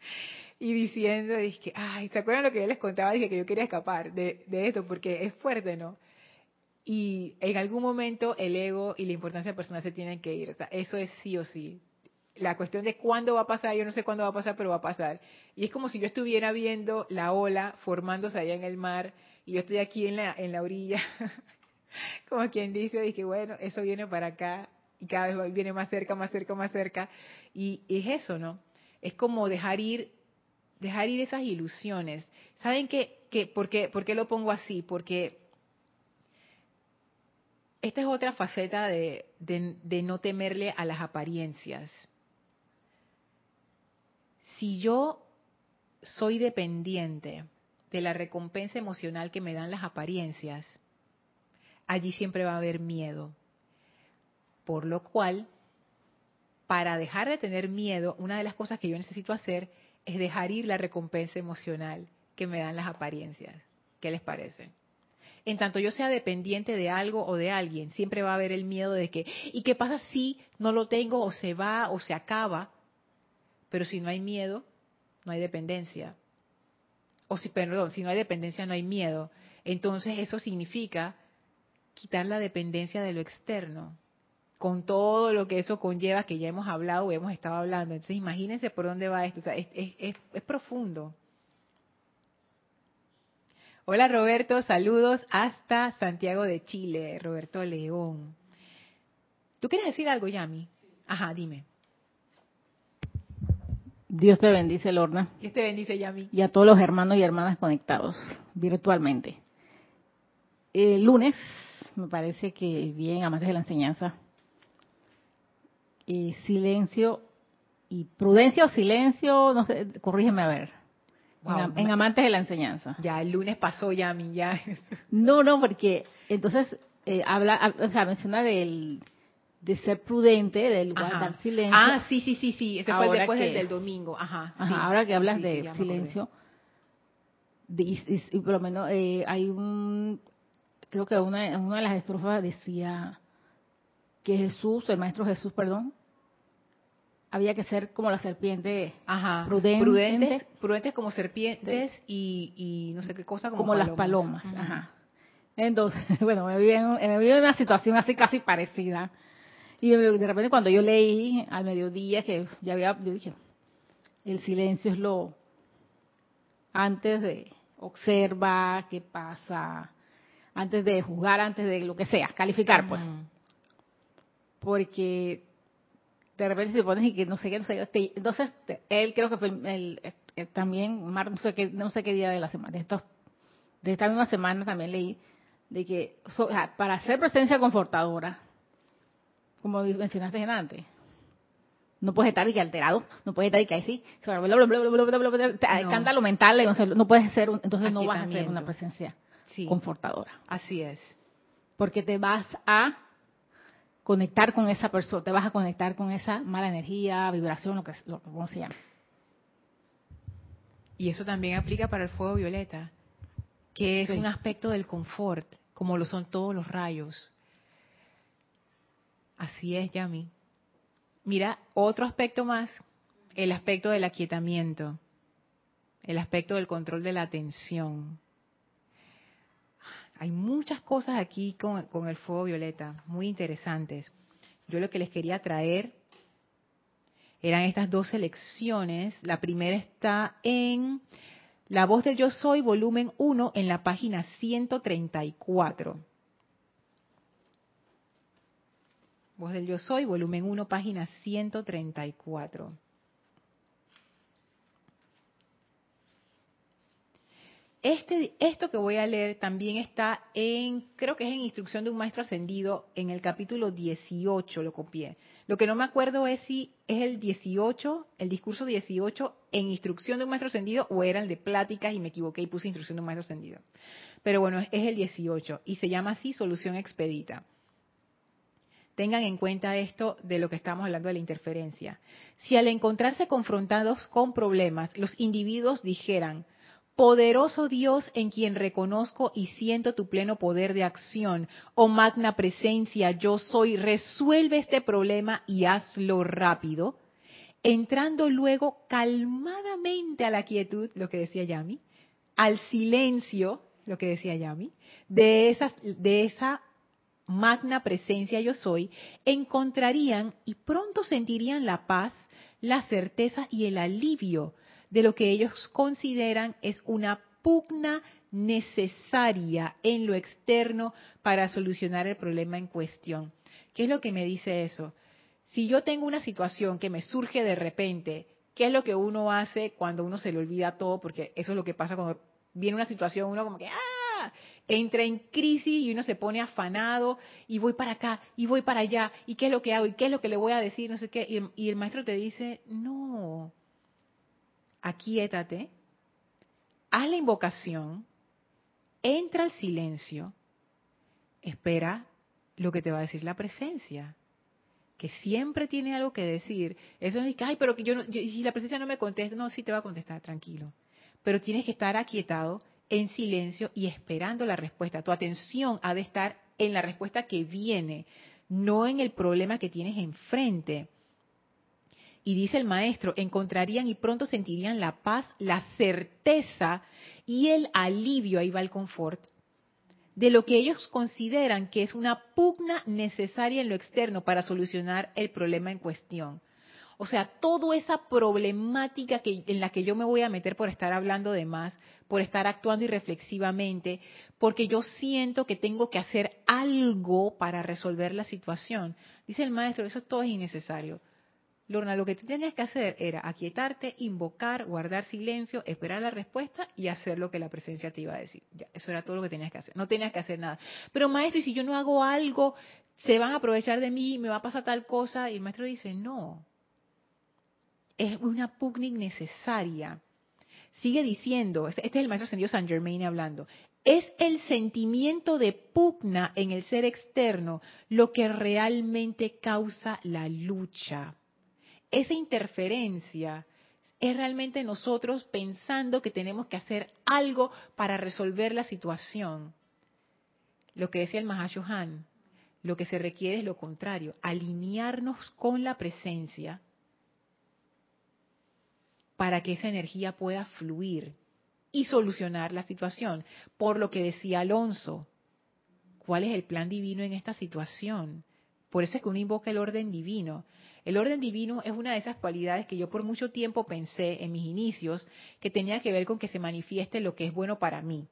diciendo, dije, ay, ¿se acuerdan lo que yo les contaba? Dije que yo quería escapar de, de esto, porque es fuerte, ¿no? Y en algún momento el ego y la importancia personal se tienen que ir. O sea, eso es sí o sí la cuestión de cuándo va a pasar, yo no sé cuándo va a pasar, pero va a pasar. Y es como si yo estuviera viendo la ola formándose allá en el mar y yo estoy aquí en la, en la orilla, como quien dice, y que bueno, eso viene para acá y cada vez viene más cerca, más cerca, más cerca. Y, es eso, ¿no? Es como dejar ir, dejar ir esas ilusiones. ¿Saben qué? qué por, qué, ¿Por qué lo pongo así? Porque esta es otra faceta de, de no temerle a las apariencias si yo soy dependiente de la recompensa emocional que me dan las apariencias, allí siempre va a haber miedo. Por lo cual, para dejar de tener miedo, una de las cosas que yo necesito hacer es dejar ir la recompensa emocional que me dan las apariencias. ¿Qué les parece? En tanto yo sea dependiente de algo o de alguien, siempre va a haber el miedo de que, ¿y qué pasa si no lo tengo o se va o se acaba? Pero si no hay miedo, no hay dependencia. O si, perdón, si no hay dependencia, no hay miedo. Entonces eso significa quitar la dependencia de lo externo, con todo lo que eso conlleva, que ya hemos hablado o hemos estado hablando. Entonces imagínense por dónde va esto. es, es profundo. Hola Roberto, saludos hasta Santiago de Chile, Roberto León. ¿Tú quieres decir algo, Yami? Ajá, dime.
Dios te bendice, Lorna.
Dios te bendice, Yami.
Y a todos los hermanos y hermanas conectados virtualmente. El lunes, me parece que bien, amantes de la enseñanza, y silencio y prudencia o silencio, no sé, corrígeme a ver. en, amantes de la enseñanza.
Ya, el lunes pasó, Yami, ya.
no, no, porque entonces eh, habla, o sea, menciona del de ser prudente, del guardar silencio.
Ah, sí, sí, sí, sí, ese fue después del, domingo, ajá.
ahora que hablas de silencio, y, por lo menos eh, hay un, creo que una, una de las estrofas decía que Jesús, el Maestro Jesús, perdón, había que ser como la serpiente
Ajá, prudentes, prudentes, como serpientes y, y, no sé qué cosa
como, las palomas. Ajá. Entonces, bueno, me vi, en, me una situación así casi parecida. Y de repente cuando yo leí al mediodía que ya había, yo dije, el silencio es lo antes de observa qué pasa, antes de juzgar, antes de lo que sea, calificar pues. Porque de repente se pones y que no sé qué, no sé qué. Entonces, él creo que fue el, también, no sé qué, no sé qué día de la semana, de estos, de esta misma semana también leí de que para hacer presencia confortadora, como mencionaste antes, no puedes estar alterado, no puedes estar así, escándalo mental, no puedes ser, entonces no vas a ser una presencia confortadora.
Así es.
Porque te vas a conectar con esa persona, te vas a conectar con esa mala energía, vibración, lo que, lo se llama.
Y eso también aplica para el fuego violeta, que es un aspecto del confort, como lo son todos los rayos. Así es, Yami. Mira, otro aspecto más, el aspecto del aquietamiento, el aspecto del control de la atención. Hay muchas cosas aquí con, el fuego violeta, muy interesantes. Yo lo que les quería traer eran estas dos selecciones. La primera está en La voz del yo soy, volumen 1, en la página 134. Voz del Yo Soy, volumen 1, página 134. Este, esto que voy a leer también está en, creo que es en Instrucción de un Maestro Ascendido, en el capítulo 18, lo copié. Lo que no me acuerdo es si es el 18, el discurso 18 en Instrucción de un Maestro Ascendido o era el de Pláticas y me equivoqué y puse Instrucción de un Maestro Ascendido. Pero bueno, es el 18 y se llama así Solución Expedita. Tengan en cuenta esto de lo que estamos hablando de la interferencia. Si al encontrarse confrontados con problemas, los individuos dijeran, poderoso Dios en quien reconozco y siento tu pleno poder de acción, oh magna presencia, yo soy, resuelve este problema y hazlo rápido, entrando luego calmadamente a la quietud, lo que decía Yami, al silencio, lo que decía Yami, de, de esa magna presencia yo soy, encontrarían y pronto sentirían la paz, la certeza y el alivio de lo que ellos consideran es una pugna necesaria en lo externo para solucionar el problema en cuestión. ¿Qué es lo que me dice eso? Si yo tengo una situación que me surge de repente, ¿qué es lo que uno hace cuando uno se le olvida todo? Porque eso es lo que pasa cuando viene una situación, uno como que, ¡ah! Entra en crisis y uno se pone afanado y voy para acá y voy para allá y qué es lo que hago y qué es lo que le voy a decir, no sé qué. Y, y el maestro te dice, no, aquíétate, haz la invocación, entra al silencio, espera lo que te va a decir la presencia, que siempre tiene algo que decir. Eso no es que, ay, pero yo, no, si la presencia no me contesta, no, sí te va a contestar, tranquilo. Pero tienes que estar aquietado, en silencio y esperando la respuesta. Tu atención ha de estar en la respuesta que viene, no en el problema que tienes enfrente. Y dice el maestro, encontrarían y pronto sentirían la paz, la certeza y el alivio, ahí va el confort, de lo que ellos consideran que es una pugna necesaria en lo externo para solucionar el problema en cuestión. O sea, toda esa problemática que, en la que yo me voy a meter por estar hablando de más, por estar actuando irreflexivamente, porque yo siento que tengo que hacer algo para resolver la situación. Dice el maestro, eso todo es innecesario. Lorna, lo que tú tenías que hacer era aquietarte, invocar, guardar silencio, esperar la respuesta y hacer lo que la presencia te iba a decir. Eso era todo lo que tenías que hacer. No tenías que hacer nada. Pero maestro, y si yo no hago algo, se van a aprovechar de mí, me va a pasar tal cosa. Y el maestro dice, no. Es una pugna necesaria. Sigue diciendo, este, este es el maestro ascendido San Germain hablando, es el sentimiento de pugna en el ser externo lo que realmente causa la lucha. Esa interferencia es realmente nosotros pensando que tenemos que hacer algo para resolver la situación. Lo que decía el Mahashohan, lo que se requiere es lo contrario, alinearnos con la presencia para que esa energía pueda fluir y solucionar la situación. Por lo que decía Alonso, ¿cuál es el plan divino en esta situación? Por eso es que uno invoca el orden divino. El orden divino es una de esas cualidades que yo por mucho tiempo pensé en mis inicios que tenía que ver con que se manifieste lo que es bueno para mí.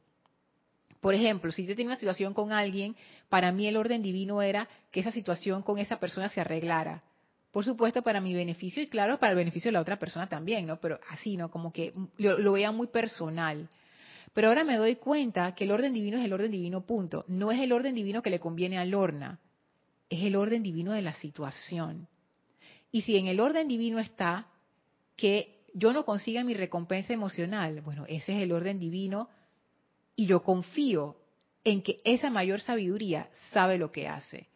Por ejemplo, si yo tenía una situación con alguien, para mí el orden divino era que esa situación con esa persona se arreglara. Por supuesto, para mi beneficio y claro, para el beneficio de la otra persona también, ¿no? Pero así, ¿no? Como que lo, lo veía muy personal. Pero ahora me doy cuenta que el orden divino es el orden divino, punto. No es el orden divino que le conviene a Lorna, es el orden divino de la situación. Y si en el orden divino está que yo no consiga mi recompensa emocional, bueno, ese es el orden divino y yo confío en que esa mayor sabiduría sabe lo que hace.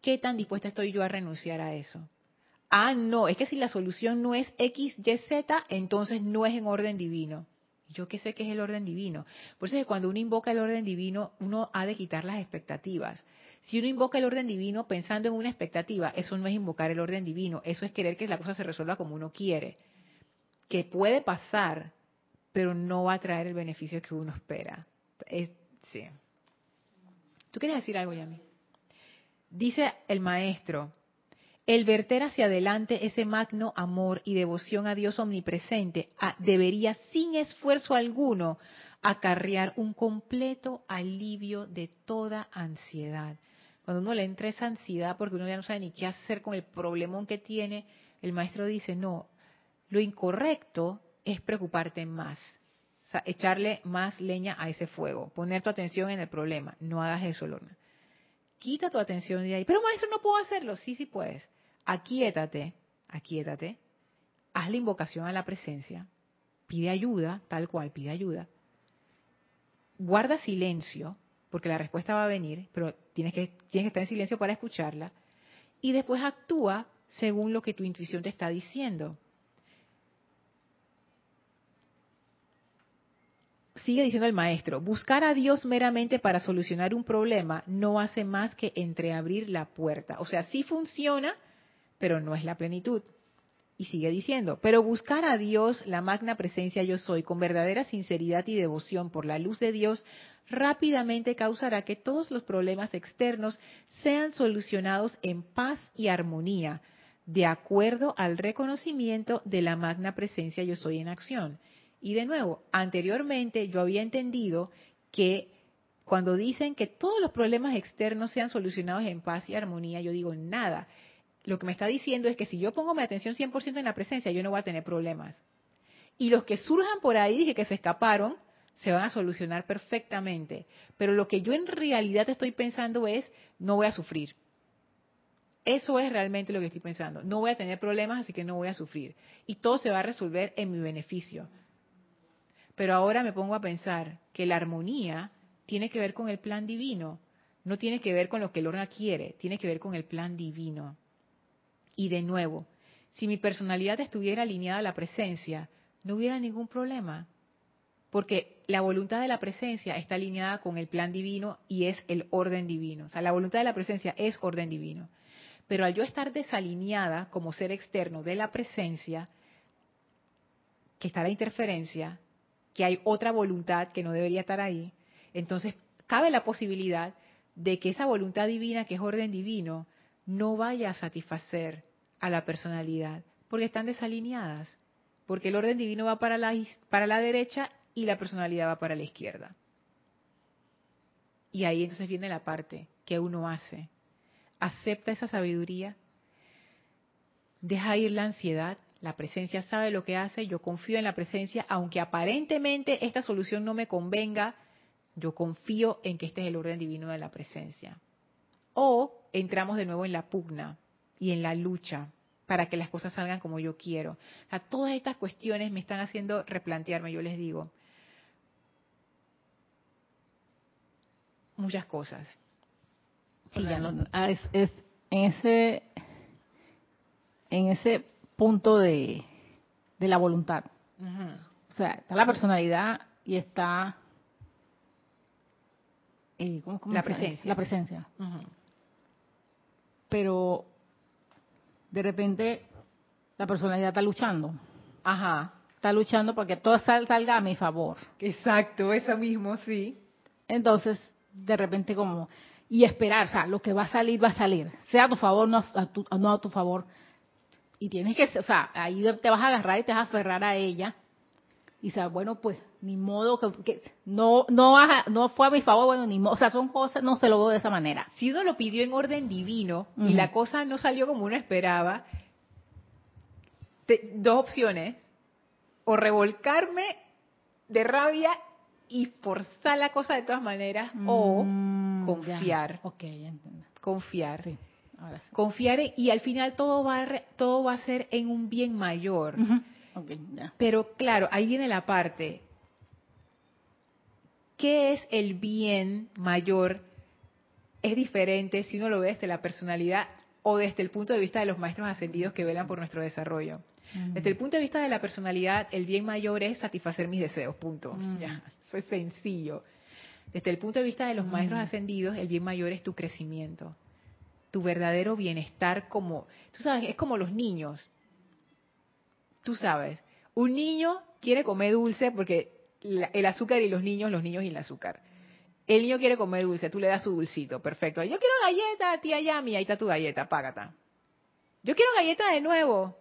¿Qué tan dispuesta estoy yo a renunciar a eso? Ah, no, es que si la solución no es X, Y, Z, entonces no es en orden divino. Yo qué sé que es el orden divino. Por eso es que cuando uno invoca el orden divino, uno ha de quitar las expectativas. Si uno invoca el orden divino pensando en una expectativa, eso no es invocar el orden divino, eso es querer que la cosa se resuelva como uno quiere. Que puede pasar, pero no va a traer el beneficio que uno espera. sí. ¿Tú quieres decir algo, Yami? Dice el maestro, el verter hacia adelante ese magno amor y devoción a Dios omnipresente debería sin esfuerzo alguno acarrear un completo alivio de toda ansiedad. Cuando uno le entra esa ansiedad porque uno ya no sabe ni qué hacer con el problemón que tiene, el maestro dice, no, lo incorrecto es preocuparte más, echarle más leña a ese fuego, poner tu atención en el problema. No hagas eso, Lorna. Quita tu atención de ahí. Pero maestro, no puedo hacerlo. Sí, sí puedes. Aquíétate, aquíétate. Haz la invocación a la presencia. Pide ayuda, tal cual, pide ayuda. Guarda silencio, porque la respuesta va a venir, pero tienes que, tienes que estar en silencio para escucharla. Y después actúa según lo que tu intuición te está diciendo. Sigue diciendo el maestro, buscar a Dios meramente para solucionar un problema no hace más que entreabrir la puerta. O sea, sí funciona, pero no es la plenitud. Y sigue diciendo, pero buscar a Dios, la magna presencia yo soy, con verdadera sinceridad y devoción por la luz de Dios, rápidamente causará que todos los problemas externos sean solucionados en paz y armonía, de acuerdo al reconocimiento de la magna presencia yo soy en acción. Y de nuevo, anteriormente yo había entendido que cuando dicen que todos los problemas externos sean solucionados en paz y armonía, yo digo nada. Lo que me está diciendo es que si yo pongo mi atención 100% en la presencia, yo no voy a tener problemas. Y los que surjan por ahí, dije que se escaparon, se van a solucionar perfectamente. Pero lo que yo en realidad estoy pensando es, no voy a sufrir. Eso es realmente lo que estoy pensando. No voy a tener problemas, así que no voy a sufrir. Y todo se va a resolver en mi beneficio. Pero ahora me pongo a pensar que la armonía tiene que ver con el plan divino, no tiene que ver con lo que Lorna quiere, tiene que ver con el plan divino. Y de nuevo, si mi personalidad estuviera alineada a la presencia, no hubiera ningún problema, porque la voluntad de la presencia está alineada con el plan divino y es el orden divino. O sea, la voluntad de la presencia es orden divino. Pero al yo estar desalineada como ser externo de la presencia, que está la interferencia, que hay otra voluntad que no debería estar ahí, entonces cabe la posibilidad de que esa voluntad divina, que es orden divino, no vaya a satisfacer a la personalidad, porque están desalineadas, porque el orden divino va para la, para la derecha y la personalidad va para la izquierda. Y ahí entonces viene la parte que uno hace. Acepta esa sabiduría, deja ir la ansiedad, la presencia sabe lo que hace, yo confío en la presencia, aunque aparentemente esta solución no me convenga, yo confío en que este es el orden divino de la presencia. O entramos de nuevo en la pugna y en la lucha para que las cosas salgan como yo quiero. O todas estas cuestiones me están haciendo replantearme, yo les digo, muchas cosas.
Sí, ya es, es, en ese en ese punto de, de la voluntad. O sea, está la personalidad y está
eh, la, presencia.
la presencia. Pero de repente la personalidad está luchando.
Ajá.
Está luchando porque todo salga a mi favor.
Exacto, eso mismo, sí.
Entonces, de repente como, y esperar, o sea, lo que va a salir, va a salir. Sea a tu favor, no a tu, no a tu favor. Y tienes que, o sea, ahí te vas a agarrar y te vas a aferrar a ella. Y sea, bueno, pues, ni modo que, no no no fue a mi favor, bueno, ni modo, o sea, son cosas, no se lo veo de esa manera.
Si uno lo pidió en orden divino y la cosa no salió como uno esperaba, dos opciones, o revolcarme de rabia y forzar la cosa de todas maneras, o mm, confiar. Confiar. Confiar y al final todo va, a, todo va a ser en un bien mayor. Pero claro, ahí viene la parte. ¿Qué es el bien mayor? Es diferente si uno lo ve desde la personalidad o desde el punto de vista de los maestros ascendidos que velan por nuestro desarrollo. Desde el punto de vista de la personalidad, el bien mayor es satisfacer mis deseos, punto. eso es sencillo. Desde el punto de vista de los maestros ascendidos, el bien mayor es tu crecimiento, tu verdadero bienestar como, tú sabes, es como los niños. Tú sabes, un niño quiere comer dulce porque el azúcar y los niños, los niños y el azúcar. El niño quiere comer dulce, tú le das su dulcito, perfecto. Yo quiero galleta, tía Yami, ahí está tu galleta, págata. Yo quiero galleta de nuevo,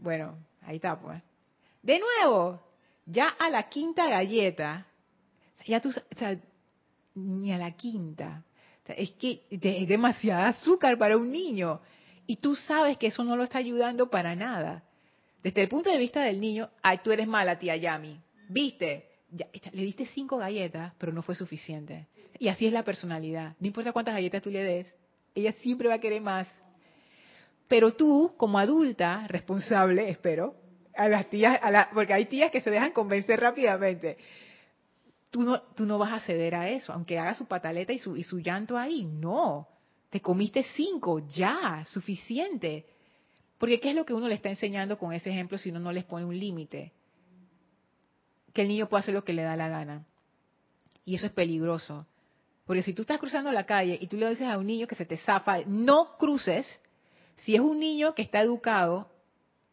bueno, ahí está, pues. De nuevo, ya a la quinta galleta, ya tú, o ni a la quinta. Es que es demasiada azúcar para un niño. Y tú sabes que eso no lo está ayudando para nada. Desde el punto de vista del niño, ay, tú eres mala, tía Yami. ¿Viste? Le diste cinco galletas, pero no fue suficiente. Y así es la personalidad. No importa cuántas galletas tú le des, ella siempre va a querer más. Pero tú, como adulta, responsable, espero, a las tías, a porque hay tías que se dejan convencer rápidamente, tú no, vas a ceder a eso, aunque haga su pataleta y su, y su llanto ahí, no. Te comiste cinco, ya, suficiente. Porque ¿qué es lo que uno le está enseñando con ese ejemplo si uno no les pone un límite? Que el niño puede hacer lo que le da la gana. Y eso es peligroso. Porque si tú estás cruzando la calle y tú le dices a un niño que se te zafa, no cruces, si es un niño que está educado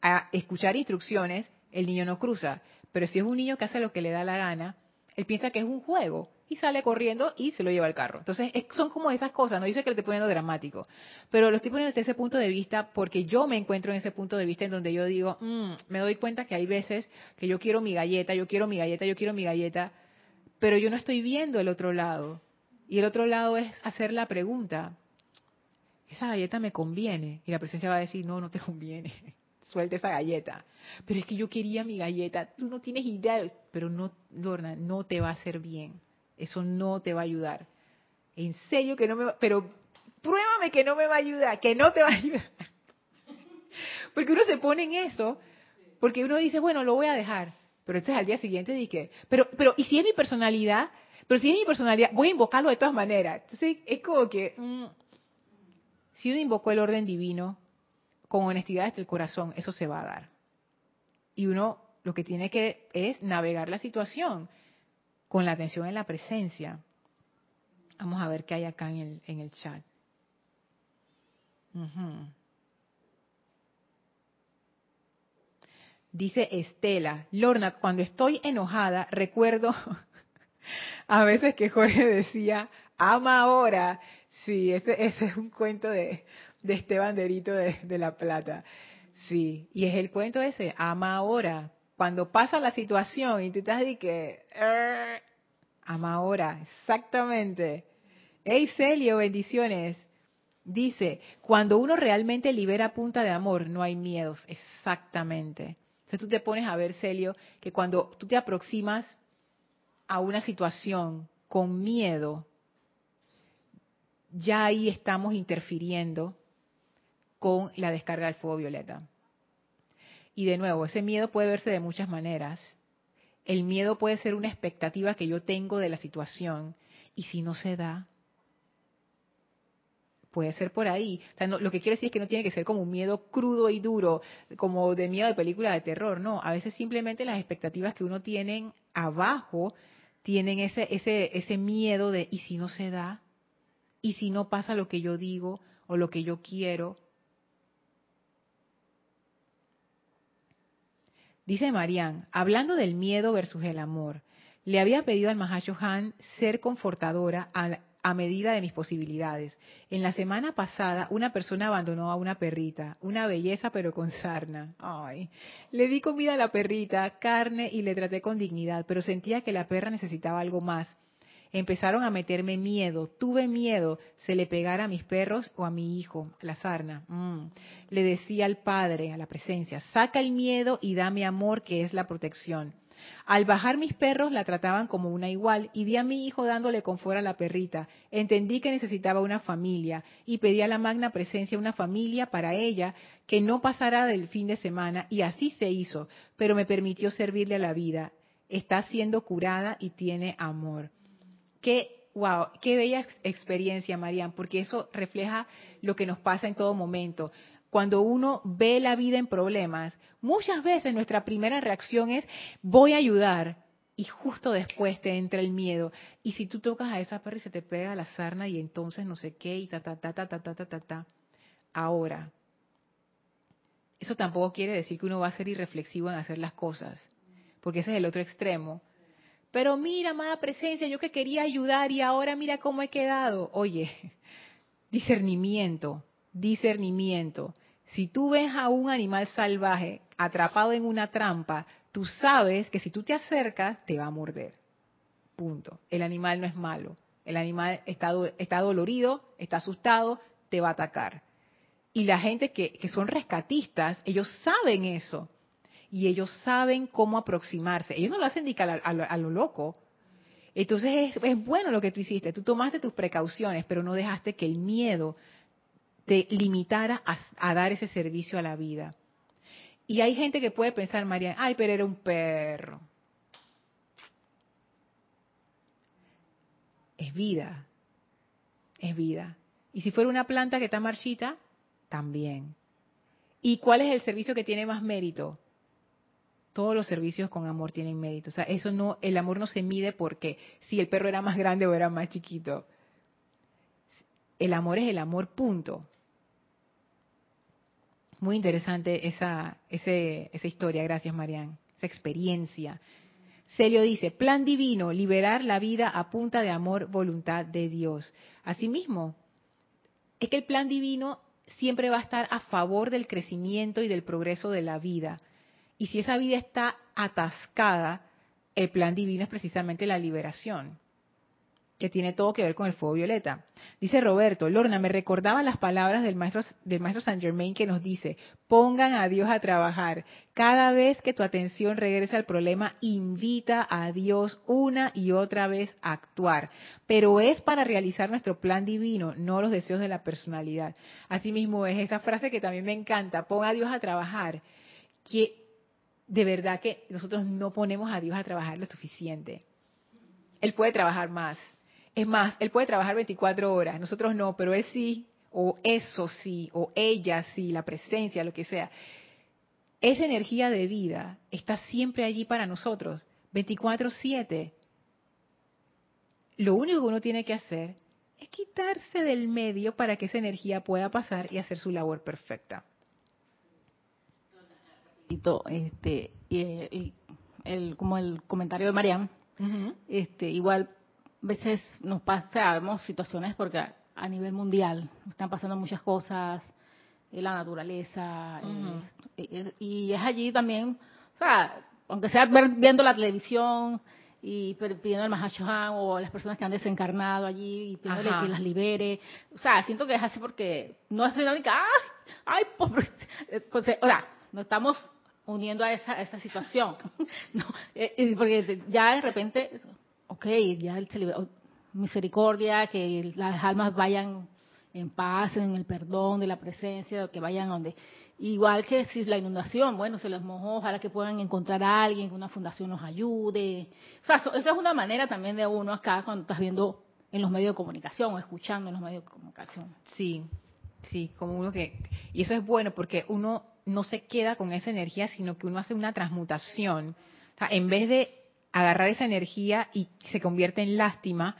a escuchar instrucciones, el niño no cruza. Pero si es un niño que hace lo que le da la gana, él piensa que es un juego y sale corriendo y se lo lleva al carro. Entonces, son como esas cosas, no dice que lo estoy poniendo dramático, pero lo estoy poniendo desde ese punto de vista porque yo me encuentro en ese punto de vista en donde yo digo, mm, me doy cuenta que hay veces que yo quiero mi galleta, yo quiero mi galleta, yo quiero mi galleta, pero yo no estoy viendo el otro lado. Y el otro lado es hacer la pregunta, esa galleta me conviene. Y la presencia va a decir, no, no te conviene. Suelta esa galleta. Pero es que yo quería mi galleta. Tú no tienes idea. Pero no, Lorna, no te va a hacer bien. Eso no te va a ayudar. En serio que no me va, pero pruébame que no me va a ayudar, que no te va a ayudar. Porque uno se pone en eso, porque uno dice, bueno, lo voy a dejar. Pero entonces al día siguiente dije, pero, pero, ¿y si es mi personalidad? Pero si es mi personalidad, voy a invocarlo de todas maneras. Entonces es como que, mm, si uno invocó el orden divino con honestidad desde el corazón, eso se va a dar. Y uno lo que tiene que es navegar la situación con la atención en la presencia. Vamos a ver qué hay acá en el, en el chat. Dice Estela, Lorna, cuando estoy enojada, recuerdo a veces que Jorge decía, ama ahora, Sí, ese, ese es un cuento de, de este banderito de, La Plata. Sí, y es el cuento ese, ama ahora. Cuando pasa la situación y tú estás de que, ama ahora, exactamente. Hey Celio, bendiciones. Dice, cuando uno realmente libera punta de amor, no hay miedos, exactamente. Entonces tú te pones a ver, Celio, que cuando tú te aproximas a una situación con miedo, ya ahí estamos interfiriendo con la descarga del fuego violeta. Y de nuevo, ese miedo puede verse de muchas maneras. El miedo puede ser una expectativa que yo tengo de la situación ¿Y si no se da? puede ser por ahí. Lo que quiero decir es que no tiene que ser como un miedo crudo y duro, como de miedo de película de terror, no. A veces simplemente las expectativas que uno tiene abajo tienen ese, ese miedo de, ¿y si no se da? ¿Y si no pasa lo que yo digo o lo que yo quiero? Dice Marian, hablando del miedo versus el amor, le había pedido al Han ser confortadora al a medida de mis posibilidades. En la semana pasada, una persona abandonó a una perrita, una belleza pero con sarna. Ay, le di comida a la perrita, carne y le traté con dignidad, pero sentía que la perra necesitaba algo más. Empezaron a meterme miedo, tuve miedo, se le pegara a mis perros o a mi hijo, la sarna. Mm. Le decía al padre, a la presencia, saca el miedo y dame amor que es la protección. Al bajar mis perros la trataban como una igual y vi a mi hijo dándole con fuera a la perrita. Entendí que necesitaba una familia y pedí a la magna presencia una familia para ella que no pasara del fin de semana y así se hizo, pero me permitió servirle a la vida. Está siendo curada y tiene amor. Qué wow, qué bella experiencia, Marian, porque eso refleja lo que nos pasa en todo momento cuando uno ve la vida en problemas, muchas veces nuestra primera reacción es voy a ayudar y justo después te entra el miedo. Y si tú tocas a esa perra y se te pega la sarna y entonces no sé qué y ta ta ta ta ta ta ta ta ta. Ahora, eso tampoco quiere decir que uno va a ser irreflexivo en hacer las cosas, porque ese es el otro extremo. Pero mira, amada presencia, yo que quería ayudar y ahora mira cómo he quedado. Oye, discernimiento, discernimiento. Si tú ves a un animal salvaje atrapado en una trampa, tú sabes que si tú te acercas, te va a morder. Punto. El animal no es malo. El animal está, dolorido, está asustado, te va a atacar. Y la gente que, son rescatistas, ellos saben eso. Y ellos saben cómo aproximarse. Ellos no lo hacen ni a, a, lo loco. Entonces es, es bueno lo que tú hiciste. Tú tomaste tus precauciones, pero no dejaste que el miedo te limitara a, dar ese servicio a la vida. Y hay gente que puede pensar, María, ay, pero era un perro. Es vida, es vida. Y si fuera una planta que está marchita, también. ¿Y cuál es el servicio que tiene más mérito? Todos los servicios con amor tienen mérito. O sea, eso no, el amor no se mide porque si el perro era más grande o era más chiquito. El amor es el amor, punto. Muy interesante esa, esa historia, gracias Marian, esa experiencia. Celio dice, plan divino, liberar la vida a punta de amor, voluntad de Dios. Asimismo, es que el plan divino siempre va a estar a favor del crecimiento y del progreso de la vida. Y si esa vida está atascada, el plan divino es precisamente la liberación que tiene todo que ver con el fuego violeta. Dice Roberto, Lorna, me recordaba las palabras del maestro, del maestro Saint Germain que nos dice, pongan a Dios a trabajar. Cada vez que tu atención regrese al problema, invita a Dios una y otra vez a actuar. Pero es para realizar nuestro plan divino, no los deseos de la personalidad. Asimismo es esa frase que también me encanta, ponga a Dios a trabajar. Que de verdad que nosotros no ponemos a Dios a trabajar lo suficiente. Él puede trabajar más, es más, él puede trabajar 24 horas, nosotros no, pero él sí, o eso sí, o ella sí, la presencia, lo que sea. Esa energía de vida está siempre allí para nosotros, 24/7. Lo único que uno tiene que hacer es quitarse del medio para que esa energía pueda pasar y hacer su labor perfecta.
Este, y el, como el comentario de Marian, este, igual a veces nos pasa, vemos situaciones porque a nivel mundial están pasando muchas cosas, eh, la naturaleza, eh, y es allí también, o sea, aunque sea viendo la televisión y pidiendo al Mahashohan o las personas que han desencarnado allí y pidiéndole que las libere, o sea, siento que es así porque no es dinámica, ¡ay! ¡ay! Pobre! o sea, no estamos uniendo a esa, esa situación, no, eh, porque ya de repente ok, ya oh, misericordia, que las almas vayan en paz, en el perdón de la presencia, que vayan donde. Igual que si es la inundación, bueno, se les mojó, ojalá que puedan encontrar a alguien, que una fundación nos ayude. O sea, esa es una manera también de uno acá, cuando estás viendo en los medios de comunicación o escuchando en los medios de comunicación.
Sí, sí, como uno que... Y eso es bueno porque uno no se queda con esa energía, sino que uno hace una transmutación. En vez de agarrar esa energía y se convierte en lástima,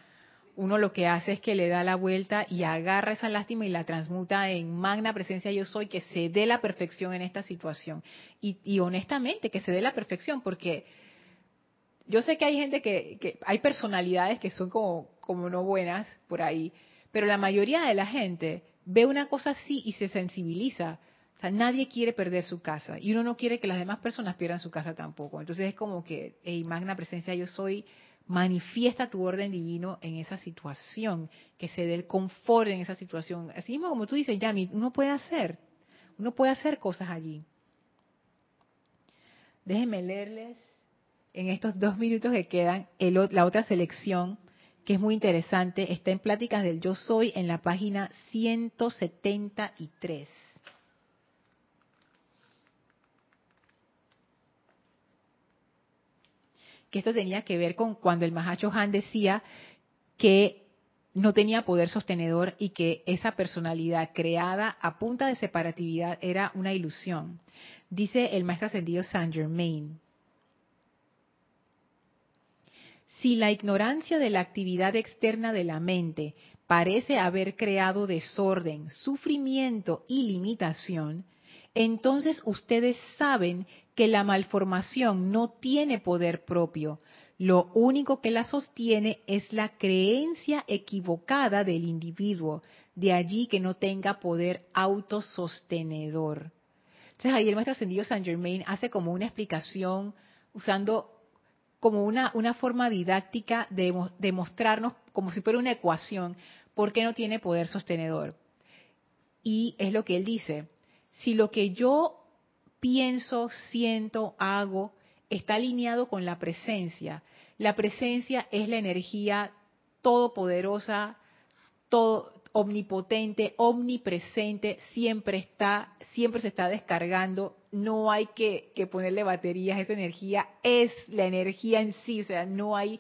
uno lo que hace es que le da la vuelta y agarra esa lástima y la transmuta en magna presencia yo soy, que se dé la perfección en esta situación. Y, honestamente, que se dé la perfección, porque yo sé que hay gente que, que, hay personalidades que son como, como no buenas por ahí, pero la mayoría de la gente ve una cosa así y se sensibiliza nadie quiere perder su casa y uno no quiere que las demás personas pierdan su casa tampoco. Entonces es como que, hey, magna presencia yo soy, manifiesta tu orden divino en esa situación, que se dé el confort en esa situación. Así mismo como tú dices, Yami, uno puede hacer, uno puede hacer cosas allí. Déjenme leerles en estos dos minutos que quedan la otra selección que es muy interesante, está en Pláticas del Yo Soy en la página 173. Que esto tenía que ver con cuando el Mahacho Han decía que no tenía poder sostenedor y que esa personalidad creada a punta de separatividad era una ilusión. Dice el maestro ascendido Saint Germain. Si la ignorancia de la actividad externa de la mente parece haber creado desorden, sufrimiento y limitación, entonces ustedes saben que la malformación no tiene poder propio. Lo único que la sostiene es la creencia equivocada del individuo, de allí que no tenga poder autosostenedor. Entonces ahí el maestro ascendido Saint Germain hace como una explicación usando como una, forma didáctica de, de mostrarnos como si fuera una ecuación por qué no tiene poder sostenedor. Y es lo que él dice si lo que yo pienso, siento, hago, está alineado con la presencia. La presencia es la energía todopoderosa, todo, omnipotente, omnipresente, siempre está, siempre se está descargando, no hay que, que, ponerle baterías, esa energía es la energía en sí, o sea, no hay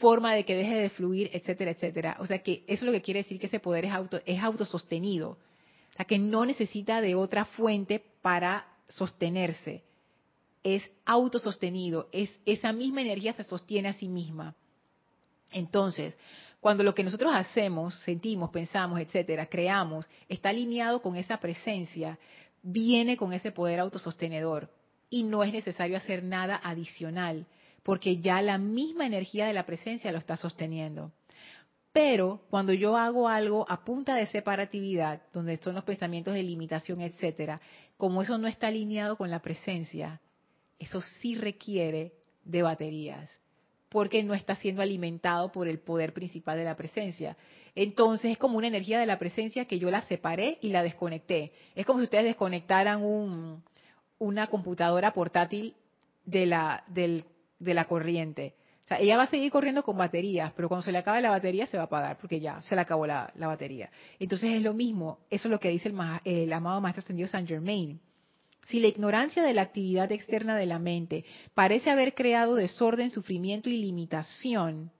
forma de que deje de fluir, etcétera, etcétera. O sea que eso es lo que quiere decir que ese poder es, auto, es autosostenido. Sea, que no necesita de otra fuente para sostenerse. Es autosostenido, es esa misma energía se sostiene a sí misma. Entonces, cuando lo que nosotros hacemos, sentimos, pensamos, etcétera, creamos, está alineado con esa presencia, viene con ese poder autosostenedor y no es necesario hacer nada adicional, porque ya la misma energía de la presencia lo está sosteniendo. Pero cuando yo hago algo a punta de separatividad, donde son los pensamientos de limitación, etcétera, como eso no está alineado con la presencia, eso sí requiere de baterías, porque no está siendo alimentado por el poder principal de la presencia. Entonces es como una energía de la presencia que yo la separé y la desconecté. Es como si ustedes desconectaran una computadora portátil de la, de la corriente o sea, ella va a seguir corriendo con baterías, pero cuando se le acabe la batería se va a apagar, porque ya se le acabó la, batería. Entonces es lo mismo, eso es lo que dice el, el amado Maestro Ascendido Saint Germain. Si la ignorancia de la actividad externa de la mente parece haber creado desorden, sufrimiento y limitación,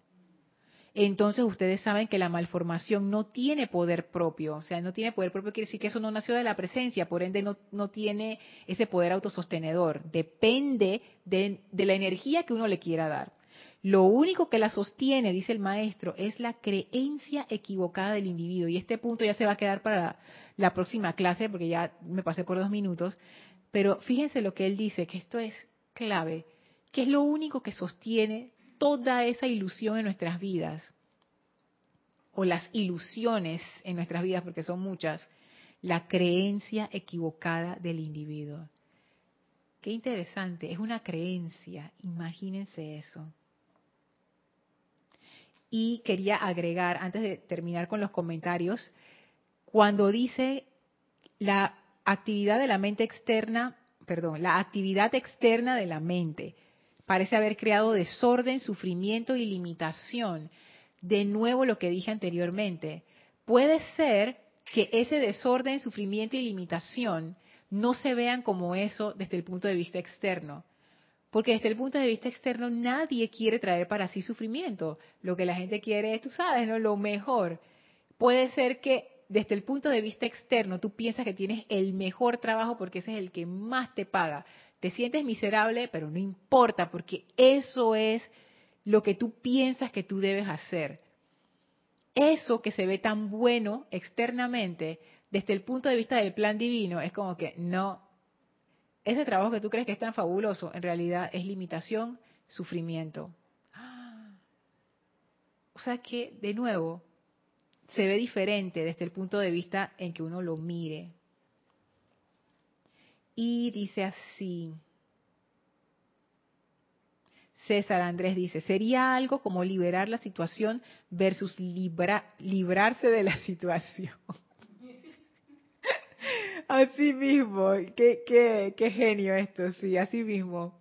entonces ustedes saben que la malformación no tiene poder propio. O sea, no tiene poder propio quiere decir que eso no nació de la presencia, por ende no, no tiene ese poder autosostenedor. Depende de la energía que uno le quiera dar. Lo único que la sostiene, dice el maestro, es la creencia equivocada del individuo. Y este punto ya se va a quedar para la, próxima clase, porque ya me pasé por dos minutos. Pero fíjense lo que él dice, que esto es clave, que es lo único que sostiene toda esa ilusión en nuestras vidas, o las ilusiones en nuestras vidas, porque son muchas, la creencia equivocada del individuo. Qué interesante, es una creencia, imagínense eso. Y quería agregar, antes de terminar con los comentarios, cuando dice la actividad de la mente externa, perdón, la actividad externa de la mente parece haber creado desorden, sufrimiento y limitación. De nuevo lo que dije anteriormente, puede ser que ese desorden, sufrimiento y limitación no se vean como eso desde el punto de vista externo, Porque desde el punto de vista externo nadie quiere traer para sí sufrimiento. Lo que la gente quiere es, tú sabes, ¿no? Lo mejor. Puede ser que desde el punto de vista externo tú piensas que tienes el mejor trabajo porque ese es el que más te paga. Te sientes miserable, pero no importa porque eso es lo que tú piensas que tú debes hacer. Eso que se ve tan bueno externamente, desde el punto de vista del plan divino, es como que no, ese trabajo que tú crees que es tan fabuloso, en realidad es limitación, sufrimiento. O sea que, de nuevo, se ve diferente desde el punto de vista en que uno lo mire. Y dice así. César Andrés dice, sería algo como liberar la situación versus librarse de la situación. Así mismo, qué, qué, qué genio esto, sí, así mismo.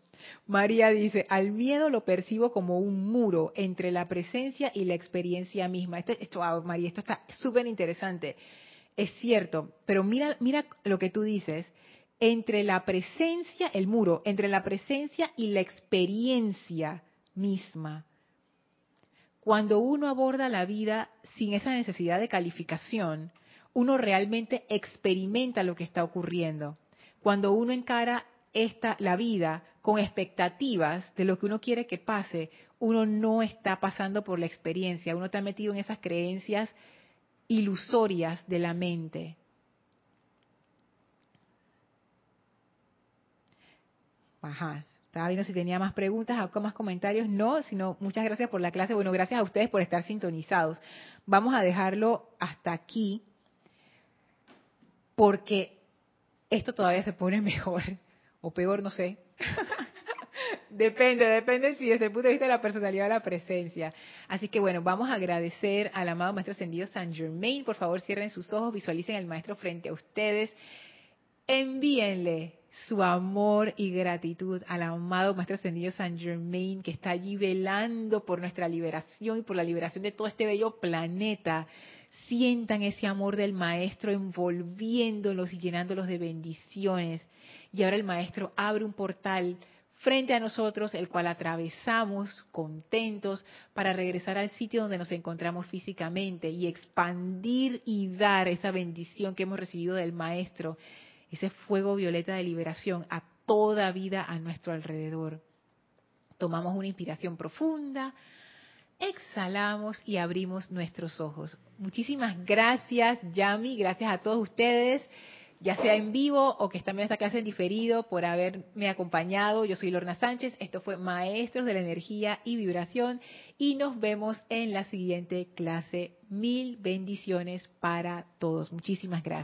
María dice, al miedo lo percibo como un muro entre la presencia y la experiencia misma. Esto, esto María, esto está súper interesante. Es cierto, pero mira, mira lo que tú dices. Entre la presencia, el muro, entre la presencia y la experiencia misma. Cuando uno aborda la vida sin esa necesidad de calificación, uno realmente experimenta lo que está ocurriendo. Cuando uno encara esta, la vida con expectativas de lo que uno quiere que pase, uno no está pasando por la experiencia, uno está metido en esas creencias ilusorias de la mente. Ajá. Estaba viendo si tenía más preguntas o más comentarios. No, sino muchas gracias por la clase. Bueno, gracias a ustedes por estar sintonizados. Vamos a dejarlo hasta aquí porque esto todavía se pone mejor o peor, no sé. depende, depende si desde el punto de vista de la personalidad o la presencia. Así que bueno, vamos a agradecer al amado Maestro Ascendido San Germain. Por favor, cierren sus ojos, visualicen al Maestro frente a ustedes. Envíenle su amor y gratitud al amado Maestro Ascendido San Germain que está allí velando por nuestra liberación y por la liberación de todo este bello planeta sientan ese amor del Maestro envolviéndolos y llenándolos de bendiciones. Y ahora el Maestro abre un portal frente a nosotros, el cual atravesamos contentos para regresar al sitio donde nos encontramos físicamente y expandir y dar esa bendición que hemos recibido del Maestro, ese fuego violeta de liberación a toda vida a nuestro alrededor. Tomamos una inspiración profunda, exhalamos y abrimos nuestros ojos. Muchísimas gracias, Yami, gracias a todos ustedes, ya sea en vivo o que están viendo esta clase en diferido, por haberme acompañado. Yo soy Lorna Sánchez, esto fue Maestros de la Energía y Vibración y nos vemos en la siguiente clase. Mil bendiciones para todos. Muchísimas gracias.